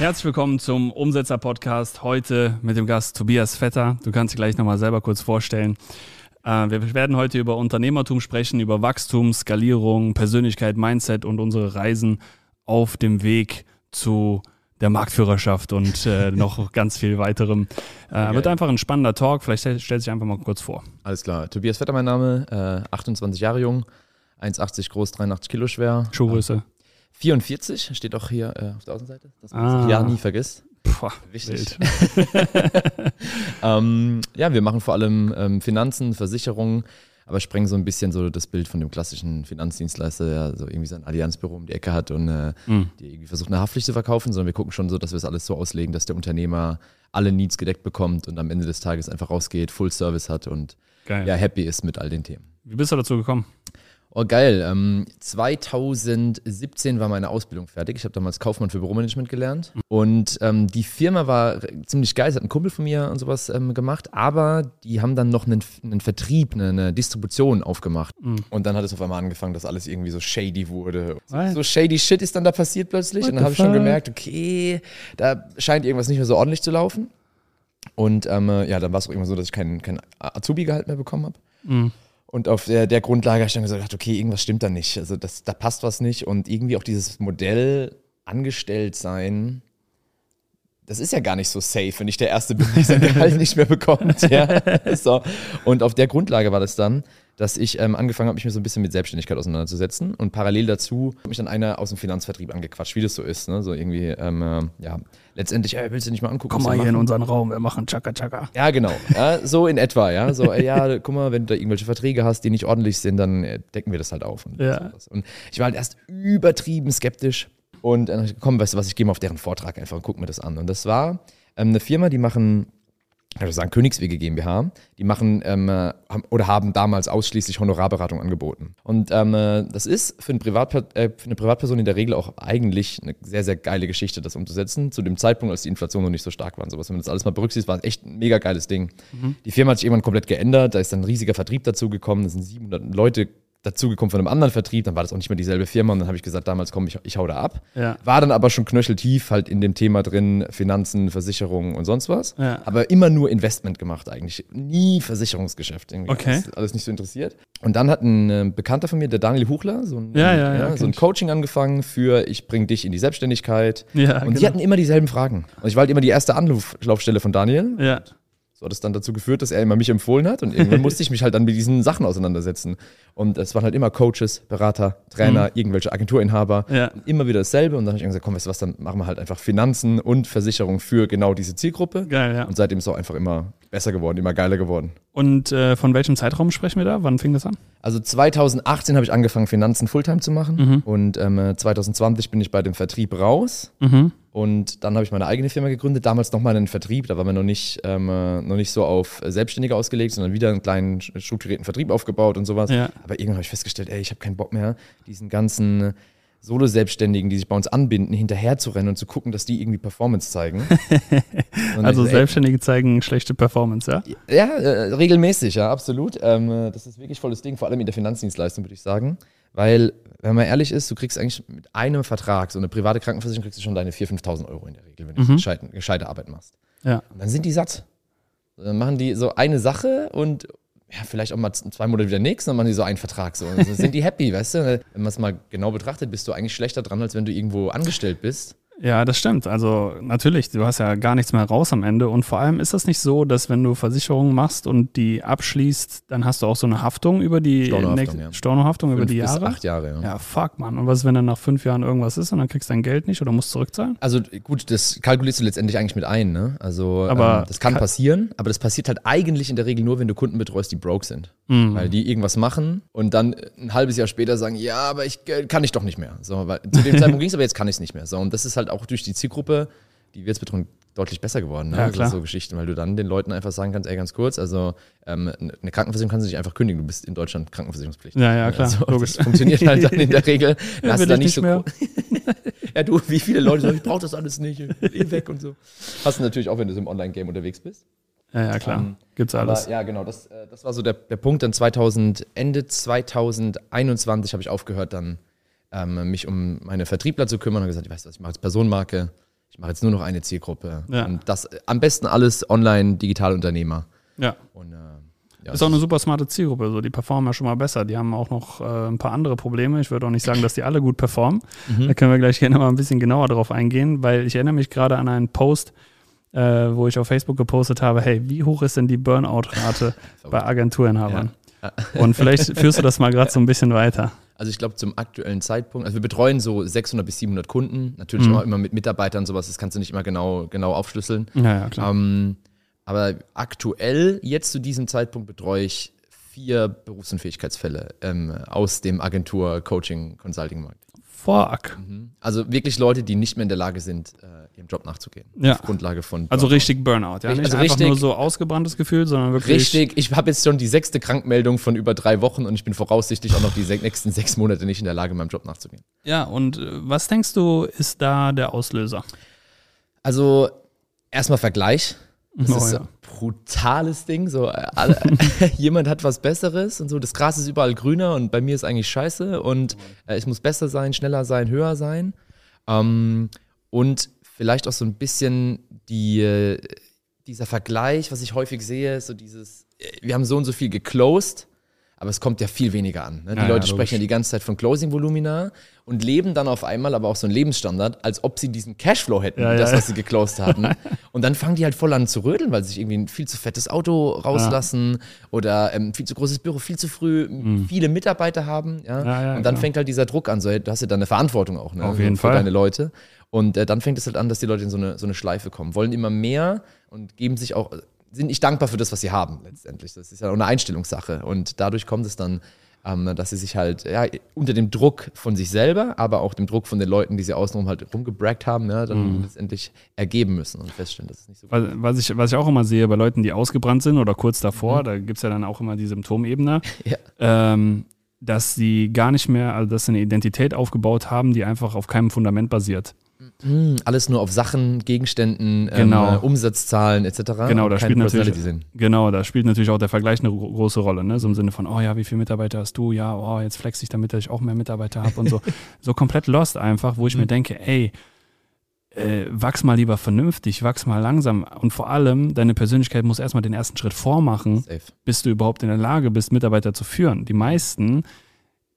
Herzlich willkommen zum Umsetzer-Podcast. Heute mit dem Gast Tobias Vetter. Du kannst dich gleich nochmal selber kurz vorstellen. Äh, wir werden heute über Unternehmertum sprechen, über Wachstum, Skalierung, Persönlichkeit, Mindset und unsere Reisen auf dem Weg zu der Marktführerschaft und äh, noch ganz viel weiterem. Äh, wird einfach ein spannender Talk. Vielleicht stell, stell dich einfach mal kurz vor. Alles klar. Tobias Vetter, mein Name, äh, 28 Jahre jung, 1,80 groß, 83 Kilo schwer. Schuhgröße. 44 steht auch hier äh, auf der Außenseite, dass man Ah. das ja nie vergisst. Puh, Wichtig. wild. ähm, ja, wir machen vor allem ähm, Finanzen, Versicherungen, aber sprengen so ein bisschen so das Bild von dem klassischen Finanzdienstleister, der so irgendwie sein Allianzbüro um die Ecke hat und äh, Mhm. die irgendwie versucht, eine Haftpflicht zu verkaufen, sondern wir gucken schon so, dass wir es alles so auslegen, dass der Unternehmer alle Needs gedeckt bekommt und am Ende des Tages einfach rausgeht, Full Service hat und Geil. ja, happy ist mit all den Themen. Wie bist du dazu gekommen? Oh, geil. Ähm, 2017 war meine Ausbildung fertig. Ich habe damals Kaufmann für Büromanagement gelernt. Und ähm, die Firma war ziemlich geil. Es hat ein Kumpel von mir und sowas ähm, gemacht. Aber die haben dann noch einen, einen Vertrieb, eine, eine Distribution aufgemacht. Und dann hat es auf einmal angefangen, dass alles irgendwie so shady wurde. So, so shady Shit ist dann da passiert plötzlich. What und dann habe ich schon gemerkt, okay, da scheint irgendwas nicht mehr so ordentlich zu laufen. Und ähm, äh, ja, dann war es auch immer so, dass ich kein, kein Azubi-Gehalt mehr bekommen habe. Mhm. Und auf der, der Grundlage habe ich dann gesagt, okay, irgendwas stimmt da nicht. Also das, da passt was nicht. Und irgendwie auch dieses Modell angestellt sein, das ist ja gar nicht so safe, wenn ich der Erste bin, der sein Gehalt nicht mehr bekommt. Ja. So. Und auf der Grundlage war das dann, dass ich ähm, angefangen habe, mich so ein bisschen mit Selbstständigkeit auseinanderzusetzen. Und parallel dazu hat mich dann einer aus dem Finanzvertrieb angequatscht, wie das so ist. Ne? So irgendwie, ähm, äh, ja, letztendlich, äh, willst du nicht mal angucken? Komm mal hier in machen? unseren Raum, wir machen Chaka Chaka. Ja, genau. Ja, so in etwa, ja. So, äh, ja, guck mal, wenn du da irgendwelche Verträge hast, die nicht ordentlich sind, dann äh, decken wir das halt auf. Und, Ja. sowas. und ich war halt erst übertrieben skeptisch. Und dann ich, komm, weißt du was, ich gehe mal auf deren Vortrag einfach und guck mir das an. Und das war ähm, eine Firma, die machen, würde sagen, Königswege GmbH, die machen ähm, äh, oder haben damals ausschließlich Honorarberatung angeboten. Und ähm, äh, das ist für, Privatper äh, für eine Privatperson in der Regel auch eigentlich eine sehr, sehr geile Geschichte, das umzusetzen. Zu dem Zeitpunkt, als die Inflation noch nicht so stark war und sowas. Wenn man das alles mal berücksichtigt, war es echt ein mega geiles Ding. Die Firma hat sich irgendwann komplett geändert, da ist dann ein riesiger Vertrieb dazugekommen, da sind 700 Leute dazugekommen von einem anderen Vertrieb, dann war das auch nicht mehr dieselbe Firma und dann habe ich gesagt, damals komm, ich, ich hau da ab. Ja. War dann aber schon knöcheltief halt in dem Thema drin, Finanzen, Versicherungen und sonst was. Ja. Aber immer nur Investment gemacht eigentlich. Nie Versicherungsgeschäft. Irgendwie. Okay. Alles, alles nicht so interessiert. Und dann hat ein äh, Bekannter von mir, der Daniel Huchler, so ein, Ja, so ein. Coaching angefangen für ich bring dich in die Selbstständigkeit. Ja, und die genau. hatten immer dieselben Fragen. Und ich war halt immer die erste Anlaufstelle von Daniel. Ja. So hat es dann dazu geführt, dass er immer mich empfohlen hat und irgendwann musste ich mich halt dann mit diesen Sachen auseinandersetzen. Und es waren halt immer Coaches, Berater, Trainer, irgendwelche Agenturinhaber. Mhm. Ja. Immer wieder dasselbe. Und dann habe ich gesagt, komm, weißt du was, dann machen wir halt einfach Finanzen und Versicherung für genau diese Zielgruppe. Geil, ja. Und seitdem ist es auch einfach immer besser geworden, immer geiler geworden. Und äh, von welchem Zeitraum sprechen wir da? Wann fing das an? Also 2018 habe ich angefangen, Finanzen Fulltime zu machen. Mhm. Und ähm, 2020 bin ich bei dem Vertrieb raus. Mhm. Und dann habe ich meine eigene Firma gegründet, damals nochmal einen Vertrieb, da waren wir noch nicht, ähm, äh, noch nicht so auf Selbstständige ausgelegt, sondern wieder einen kleinen strukturierten Vertrieb aufgebaut und sowas. Ja. Aber irgendwann habe ich festgestellt, ey, ich habe keinen Bock mehr, diesen ganzen Solo-Selbstständigen, die sich bei uns anbinden, hinterher zu rennen und zu gucken, dass die irgendwie Performance zeigen. Also ich so, ey, Selbstständige zeigen schlechte Performance, ja? ja, äh, regelmäßig, ja, absolut. Ähm, äh, das ist wirklich volles Ding, vor allem in der Finanzdienstleistung, würde ich sagen. Weil, wenn man ehrlich ist, du kriegst eigentlich mit einem Vertrag, so eine private Krankenversicherung, kriegst du schon deine 4.000, 5.000 Euro in der Regel, wenn du Mhm. gescheite, gescheite Arbeit machst. Ja. Und dann sind die satt. Dann machen die so eine Sache und ja, vielleicht auch mal zwei Monate wieder nichts, dann machen die so einen Vertrag. So. Und dann sind die happy, weißt du? Wenn man es mal genau betrachtet, bist du eigentlich schlechter dran, als wenn du irgendwo angestellt bist. Ja, das stimmt. Also natürlich, du hast ja gar nichts mehr raus am Ende. Und vor allem ist das nicht so, dass wenn du Versicherungen machst und die abschließt, dann hast du auch so eine Haftung über die Stornohaftung, ja. Stornohaftung über die bis Jahre. acht Jahre, ja. Ja, fuck, Mann. Und was ist, wenn dann nach fünf Jahren irgendwas ist und dann kriegst du dein Geld nicht oder musst zurückzahlen? Also gut, das kalkulierst du letztendlich eigentlich mit ein, ne? Also Aber ähm, das kann ka- passieren, aber das passiert halt eigentlich in der Regel nur, wenn du Kunden betreust, die broke sind. Mhm. Weil die irgendwas machen und dann ein halbes Jahr später sagen, ja, aber ich äh, kann ich doch nicht mehr. So, weil zu dem Zeitpunkt ging es, aber jetzt kann ich es nicht mehr. So, und das ist halt auch durch die Zielgruppe, die wir jetzt betreuen, deutlich besser geworden. Ne? Ja, Also klar. So Geschichten, weil du dann den Leuten einfach sagen kannst, ey, ganz kurz, also ähm, eine Krankenversicherung kannst du nicht einfach kündigen, du bist in Deutschland krankenversicherungspflichtig. Ja, ja, klar, Also, logisch. Das funktioniert halt dann in der Regel. Ja, hast du da ich nicht nicht so mehr. ja, du, wie viele Leute sagen, ich brauche das alles nicht, eh weg und so. Hast du natürlich auch, wenn du so im Online-Game unterwegs bist. Ja, ja, klar. Ähm, Gibt's alles. Aber ja, genau, das, äh, das war so der, der Punkt. Dann 2000, Ende 2021 habe ich aufgehört, dann ähm, mich um meine Vertriebler zu kümmern und gesagt, weißt du was, ich mache jetzt Personenmarke, ich mache jetzt nur noch eine Zielgruppe. Ja. Und das am besten alles online, Digitalunternehmer. Ja. Und, äh, ja, Ist auch eine super smarte Zielgruppe. So, die performen ja schon mal besser. Die haben auch noch äh, ein paar andere Probleme. Ich würde auch nicht sagen, dass die alle gut performen. Mhm. Da können wir gleich gerne mal ein bisschen genauer drauf eingehen, weil ich erinnere mich gerade an einen Post, äh, wo ich auf Facebook gepostet habe, hey, wie hoch ist denn die Burnout-Rate bei Agenturinhabern? Und vielleicht führst du das mal gerade so ein bisschen weiter. Also ich glaube zum aktuellen Zeitpunkt, also wir betreuen so 600 bis 700 Kunden, natürlich Mhm. auch immer mit Mitarbeitern sowas, das kannst du nicht immer genau, genau aufschlüsseln. Ja, ja, klar. Ähm, aber aktuell, jetzt zu diesem Zeitpunkt, betreue ich vier Berufsunfähigkeitsfälle ähm, aus dem Agentur-Coaching-Consulting-Markt. Fuck. Also wirklich Leute, die nicht mehr in der Lage sind, äh, ihrem Job nachzugehen. Ja. Auf Grundlage von. Also Burnout. richtig Burnout, ja. Nicht Also einfach richtig- nur so ausgebranntes Gefühl, sondern wirklich. Richtig, ich habe jetzt schon die sechste Krankmeldung von über drei Wochen und ich bin voraussichtlich auch noch die nächsten sechs Monate nicht in der Lage, meinem Job nachzugehen. Ja, und äh, was denkst du, ist da der Auslöser? Also erstmal Vergleich. Das Oh, ist ja. ein brutales Ding. So, äh, alle, jemand hat was Besseres und so. Das Gras ist überall grüner und bei mir ist eigentlich scheiße und äh, ich muss besser sein, schneller sein, höher sein. Ähm, und vielleicht auch so ein bisschen die, äh, dieser Vergleich, was ich häufig sehe, so dieses, äh, wir haben so und so viel geclosed, aber es kommt ja viel weniger an. Ne? Die Ja, ja, Leute logisch. sprechen ja die ganze Zeit von Closing-Volumina und leben dann auf einmal aber auch so einen Lebensstandard, als ob sie diesen Cashflow hätten, Ja, das, ja. was sie geclosed hatten. und dann fangen die halt voll an zu rödeln, weil sie sich irgendwie ein viel zu fettes Auto rauslassen oder ähm, viel zu großes Büro, viel zu früh viele Mitarbeiter haben. Ja? Mhm. Ja, ja, und dann klar. fängt halt dieser Druck an, so, hey, du hast ja dann eine Verantwortung auch ne? Auf jeden für Fall. deine Leute. Und äh, dann fängt es halt an, dass die Leute in so eine, so eine Schleife kommen, wollen immer mehr und geben sich auch, sind nicht dankbar für das, was sie haben letztendlich. Das ist ja auch eine Einstellungssache. Und dadurch kommt es dann, ähm, dass sie sich halt ja, unter dem Druck von sich selber, aber auch dem Druck von den Leuten, die sie außenrum halt rumgebrackt haben, ne, dann Mhm. letztendlich ergeben müssen und feststellen, dass es nicht so gut Was, was, ich, was ich auch immer sehe bei Leuten, die ausgebrannt sind oder kurz Mhm. davor, da gibt es ja dann auch immer die Symptomebene, Ja. ähm, dass sie gar nicht mehr, also dass sie eine Identität aufgebaut haben, die einfach auf keinem Fundament basiert. Hm, alles nur auf Sachen, Gegenständen, Genau. ähm, äh, Umsatzzahlen etc. Genau, da spielt natürlich, sind. genau, da spielt natürlich auch der Vergleich eine gro- große Rolle, ne? So im Sinne von, oh ja, wie viele Mitarbeiter hast du? Ja, oh, jetzt flex ich damit, dass ich auch mehr Mitarbeiter habe und so. so komplett lost einfach, wo ich Mhm. mir denke, ey, äh, wachs mal lieber vernünftig, wachs mal langsam und vor allem, deine Persönlichkeit muss erstmal den ersten Schritt vormachen, Safe. bis du überhaupt in der Lage bist, Mitarbeiter zu führen. Die meisten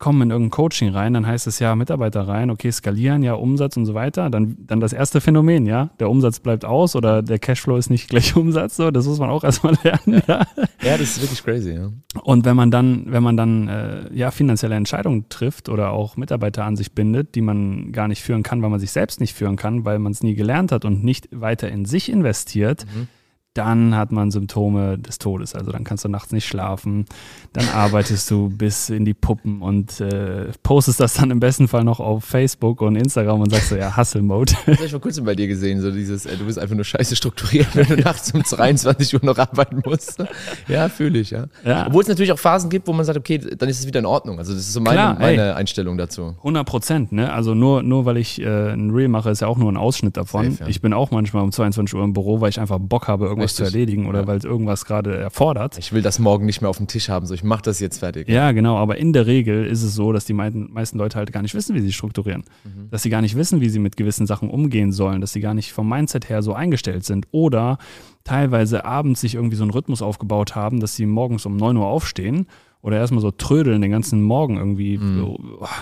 kommen in irgendein Coaching rein, dann heißt es ja Mitarbeiter rein, okay, skalieren, ja, Umsatz und so weiter. Dann, dann das erste Phänomen, ja, der Umsatz bleibt aus oder der Cashflow ist nicht gleich Umsatz, so, das muss man auch erstmal lernen. Ja. Ja, das ist wirklich crazy, ja. Und wenn man dann, wenn man dann äh, ja finanzielle Entscheidungen trifft oder auch Mitarbeiter an sich bindet, die man gar nicht führen kann, weil man sich selbst nicht führen kann, weil man es nie gelernt hat und nicht weiter in sich investiert, Mhm. Dann hat man Symptome des Todes. Also dann kannst du nachts nicht schlafen, dann arbeitest du bis in die Puppen und äh, postest das dann im besten Fall noch auf Facebook und Instagram und sagst so, ja, Hustle-Mode. Das habe ich vor kurzem bei dir gesehen, so dieses, äh, du bist einfach nur scheiße strukturiert, wenn du nachts um 23 Uhr noch arbeiten musst. Ja, fühle ich, ja. Ja. Obwohl es natürlich auch Phasen gibt, wo man sagt, okay, dann ist es wieder in Ordnung. Also das ist so meine, Klar, ey. meine Einstellung dazu. 100 Prozent, ne? Also nur, nur weil ich äh, ein Reel mache, ist ja auch nur ein Ausschnitt davon. Safe, ja. Ich bin auch manchmal um 22 Uhr im Büro, weil ich einfach Bock habe, irgendwas Richtig. zu erledigen oder Ja. weil es irgendwas gerade erfordert. Ich will das morgen nicht mehr auf dem Tisch haben, so ich mache das jetzt fertig. Ja, genau, aber in der Regel ist es so, dass die meisten, meisten Leute halt gar nicht wissen, wie sie strukturieren. Mhm. Dass sie gar nicht wissen, wie sie mit gewissen Sachen umgehen sollen, dass sie gar nicht vom Mindset her so eingestellt sind oder teilweise abends sich irgendwie so einen Rhythmus aufgebaut haben, dass sie morgens um 9 Uhr aufstehen oder erstmal so trödeln den ganzen Morgen irgendwie, Mhm. so,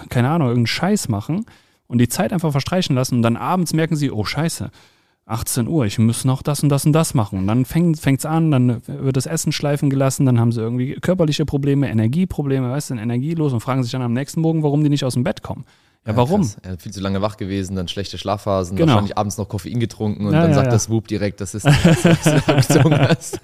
keine Ahnung, irgendeinen Scheiß machen und die Zeit einfach verstreichen lassen und dann abends merken sie, oh Scheiße, 18 Uhr, ich muss noch das und das und das machen. Und dann fängt es an, dann wird das Essen schleifen gelassen, dann haben sie irgendwie körperliche Probleme, Energieprobleme, weißt du, energielos und fragen sich dann am nächsten Morgen, warum die nicht aus dem Bett kommen. Ja, warum? krass. Ja, viel zu lange wach gewesen, dann schlechte Schlafphasen, Genau. wahrscheinlich abends noch Koffein getrunken und Ja, dann ja, sagt das Whoop direkt, das ist das, was du gezogen hast.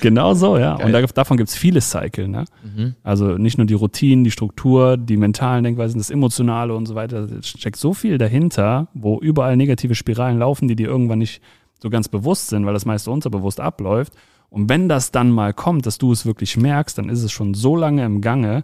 Genau so, ja. Geil. Und da, davon gibt es viele Cycle, ne? Mhm. Also nicht nur die Routinen, die Struktur, die mentalen Denkweisen, das Emotionale und so weiter. Es steckt so viel dahinter, wo überall negative Spiralen laufen, die dir irgendwann nicht so ganz bewusst sind, weil das meiste unterbewusst abläuft. Und wenn das dann mal kommt, dass du es wirklich merkst, dann ist es schon so lange im Gange,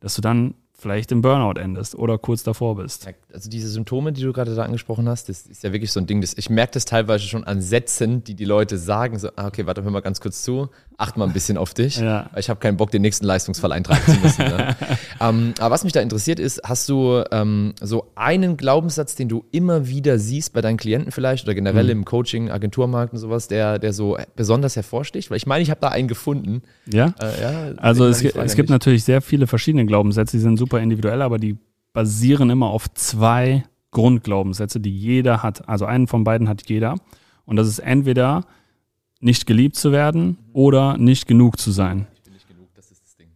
dass du dann vielleicht im Burnout endest oder kurz davor bist. Also diese Symptome, die du gerade da angesprochen hast, das ist ja wirklich so ein Ding, das, ich merke das teilweise schon an Sätzen, die die Leute sagen, so, ah, okay, warte, hör mal ganz kurz zu, acht mal ein bisschen auf dich, Ja. weil ich habe keinen Bock, den nächsten Leistungsfall eintragen zu müssen. ne? ähm, aber was mich da interessiert ist, hast du ähm, so einen Glaubenssatz, den du immer wieder siehst bei deinen Klienten vielleicht oder generell im Coaching, Agenturmarkt und sowas, der, der so besonders hervorsticht? Weil ich meine, ich habe da einen gefunden. Ja? Äh, ja, Also es, es gibt natürlich sehr viele verschiedene Glaubenssätze, die sind super individuell, aber die basieren immer auf zwei Grundglaubenssätze, die jeder hat. Also einen von beiden hat jeder. Und das ist entweder nicht geliebt zu werden oder nicht genug zu sein.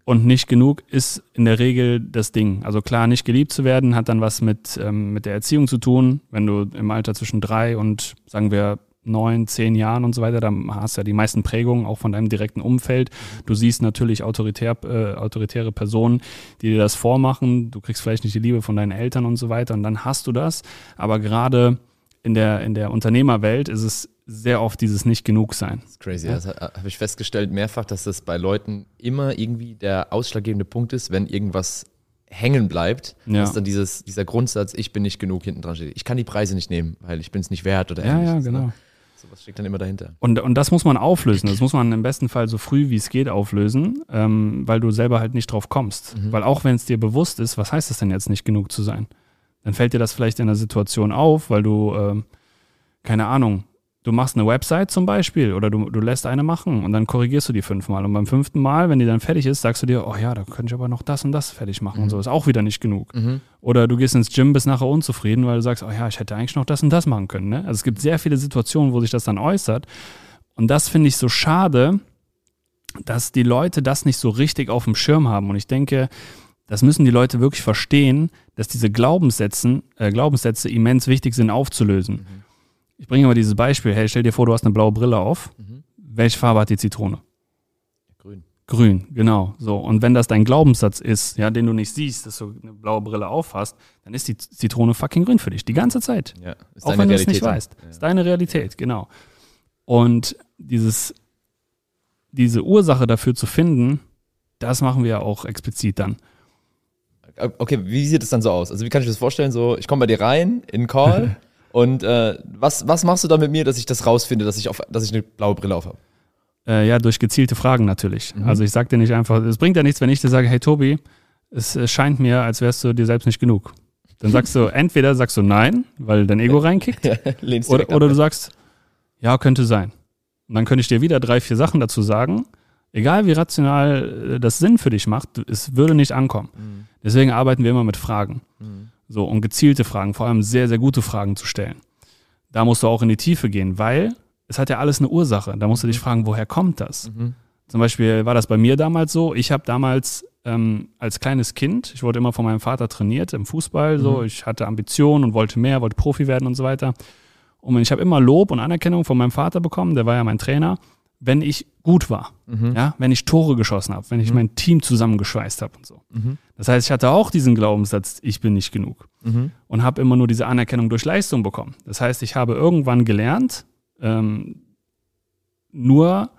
Und nicht genug ist in der Regel das Ding. Also klar, nicht geliebt zu werden hat dann was mit, ähm, mit der Erziehung zu tun. Wenn du im Alter zwischen drei und sagen wir neun, zehn Jahren und so weiter, dann hast du ja die meisten Prägungen auch von deinem direkten Umfeld. Du siehst natürlich autoritär, äh, autoritäre Personen, die dir das vormachen. Du kriegst vielleicht nicht die Liebe von deinen Eltern und so weiter und dann hast du das. Aber gerade in der, in der Unternehmerwelt ist es sehr oft dieses Nicht-Genug-Sein. Das ist crazy. Das ha- habe ich festgestellt mehrfach, dass das bei Leuten immer irgendwie der ausschlaggebende Punkt ist, wenn irgendwas hängen bleibt, Ja. dass dann dieses, dieser Grundsatz, ich bin nicht genug hinten dran steht. Ich kann die Preise nicht nehmen, weil ich bin es nicht wert oder Ja, ja, ähnliches, genau. Ne? So was steckt dann immer dahinter. Und, und das muss man auflösen. Das muss man im besten Fall so früh wie es geht auflösen, ähm, weil du selber halt nicht drauf kommst. Weil auch wenn es dir bewusst ist, was heißt es denn jetzt nicht genug zu sein? Dann fällt dir das vielleicht in der Situation auf, weil du, ähm, keine Ahnung, du machst eine Website zum Beispiel oder du, du lässt eine machen und dann korrigierst du die fünfmal. Und beim fünften Mal, wenn die dann fertig ist, sagst du dir, oh ja, da könnte ich aber noch das und das fertig machen und so. Ist auch wieder nicht genug. Oder du gehst ins Gym, bist nachher unzufrieden, weil du sagst, oh ja, ich hätte eigentlich noch das und das machen können. Ne? Also es gibt sehr viele Situationen, wo sich das dann äußert. Und das finde ich so schade, dass die Leute das nicht so richtig auf dem Schirm haben. Und ich denke, das müssen die Leute wirklich verstehen, dass diese Glaubenssätze, äh, Glaubenssätze immens wichtig sind aufzulösen. Ich bringe mal dieses Beispiel. Hey, stell dir vor, du hast eine blaue Brille auf. Welche Farbe hat die Zitrone? Grün. Grün, genau. So. Und wenn das dein Glaubenssatz ist, ja, den du nicht siehst, dass du eine blaue Brille aufhast, dann ist die Zitrone fucking grün für dich. Die ganze Zeit. Ja, ist Auch wenn du es nicht weißt. Ist deine Realität, genau. Und dieses, diese Ursache dafür zu finden, das machen wir ja auch explizit dann. Okay, wie sieht es dann so aus? Also wie kann ich mir das vorstellen? So, ich komme bei dir rein in Call und äh, was, was machst du da mit mir, dass ich das rausfinde, dass ich, auf, dass ich eine blaue Brille auf habe? Äh, ja, durch gezielte Fragen natürlich. Mhm. Also ich sag dir nicht einfach, es bringt ja nichts, wenn ich dir sage, hey Tobi, es äh, scheint mir, als wärst du dir selbst nicht genug. Dann sagst du, entweder sagst du nein, weil dein Ego reinkickt, oder, oder du sagst, ja, könnte sein. Und dann könnte ich dir wieder drei, vier Sachen dazu sagen. Egal wie rational äh, das Sinn für dich macht, es würde nicht ankommen. Mhm. Deswegen arbeiten wir immer mit Fragen. So, um gezielte Fragen, vor allem sehr, sehr gute Fragen zu stellen. Da musst du auch in die Tiefe gehen, weil es hat ja alles eine Ursache. Da musst du dich fragen, woher kommt das? Mhm. Zum Beispiel war das bei mir damals so. Ich habe damals ähm, als kleines Kind, ich wurde immer von meinem Vater trainiert im Fußball, so. Ich hatte Ambitionen und wollte mehr, wollte Profi werden und so weiter. Und ich habe immer Lob und Anerkennung von meinem Vater bekommen, der war ja mein Trainer, wenn ich gut war. Ja, wenn ich Tore geschossen habe, wenn ich mein Team zusammengeschweißt habe und so. Das heißt, ich hatte auch diesen Glaubenssatz, ich bin nicht genug. Und habe immer nur diese Anerkennung durch Leistung bekommen. Das heißt, ich habe irgendwann gelernt, ähm, nur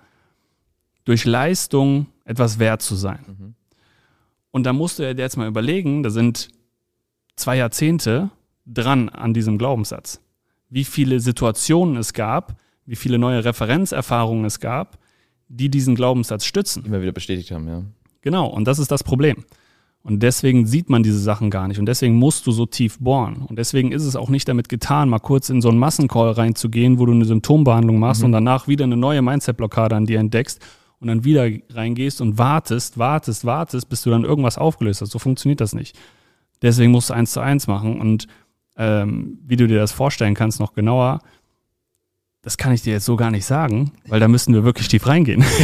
durch Leistung etwas wert zu sein. Und da musst du dir jetzt mal überlegen, da sind zwei Jahrzehnte dran an diesem Glaubenssatz. Wie viele Situationen es gab, wie viele neue Referenzerfahrungen es gab, die diesen Glaubenssatz stützen. Immer wieder bestätigt haben, ja. Genau, und das ist das Problem. Und deswegen sieht man diese Sachen gar nicht. Und deswegen musst du so tief bohren. Und deswegen ist es auch nicht damit getan, mal kurz in so einen Massencall reinzugehen, wo du eine Symptombehandlung machst und danach wieder eine neue Mindset-Blockade an dir entdeckst und dann wieder reingehst und wartest, wartest, wartest, bis du dann irgendwas aufgelöst hast. So funktioniert das nicht. Deswegen musst du eins zu eins machen. Und ähm, wie du dir das vorstellen kannst, noch genauer, das kann ich dir jetzt so gar nicht sagen, weil da müssten wir wirklich tief reingehen.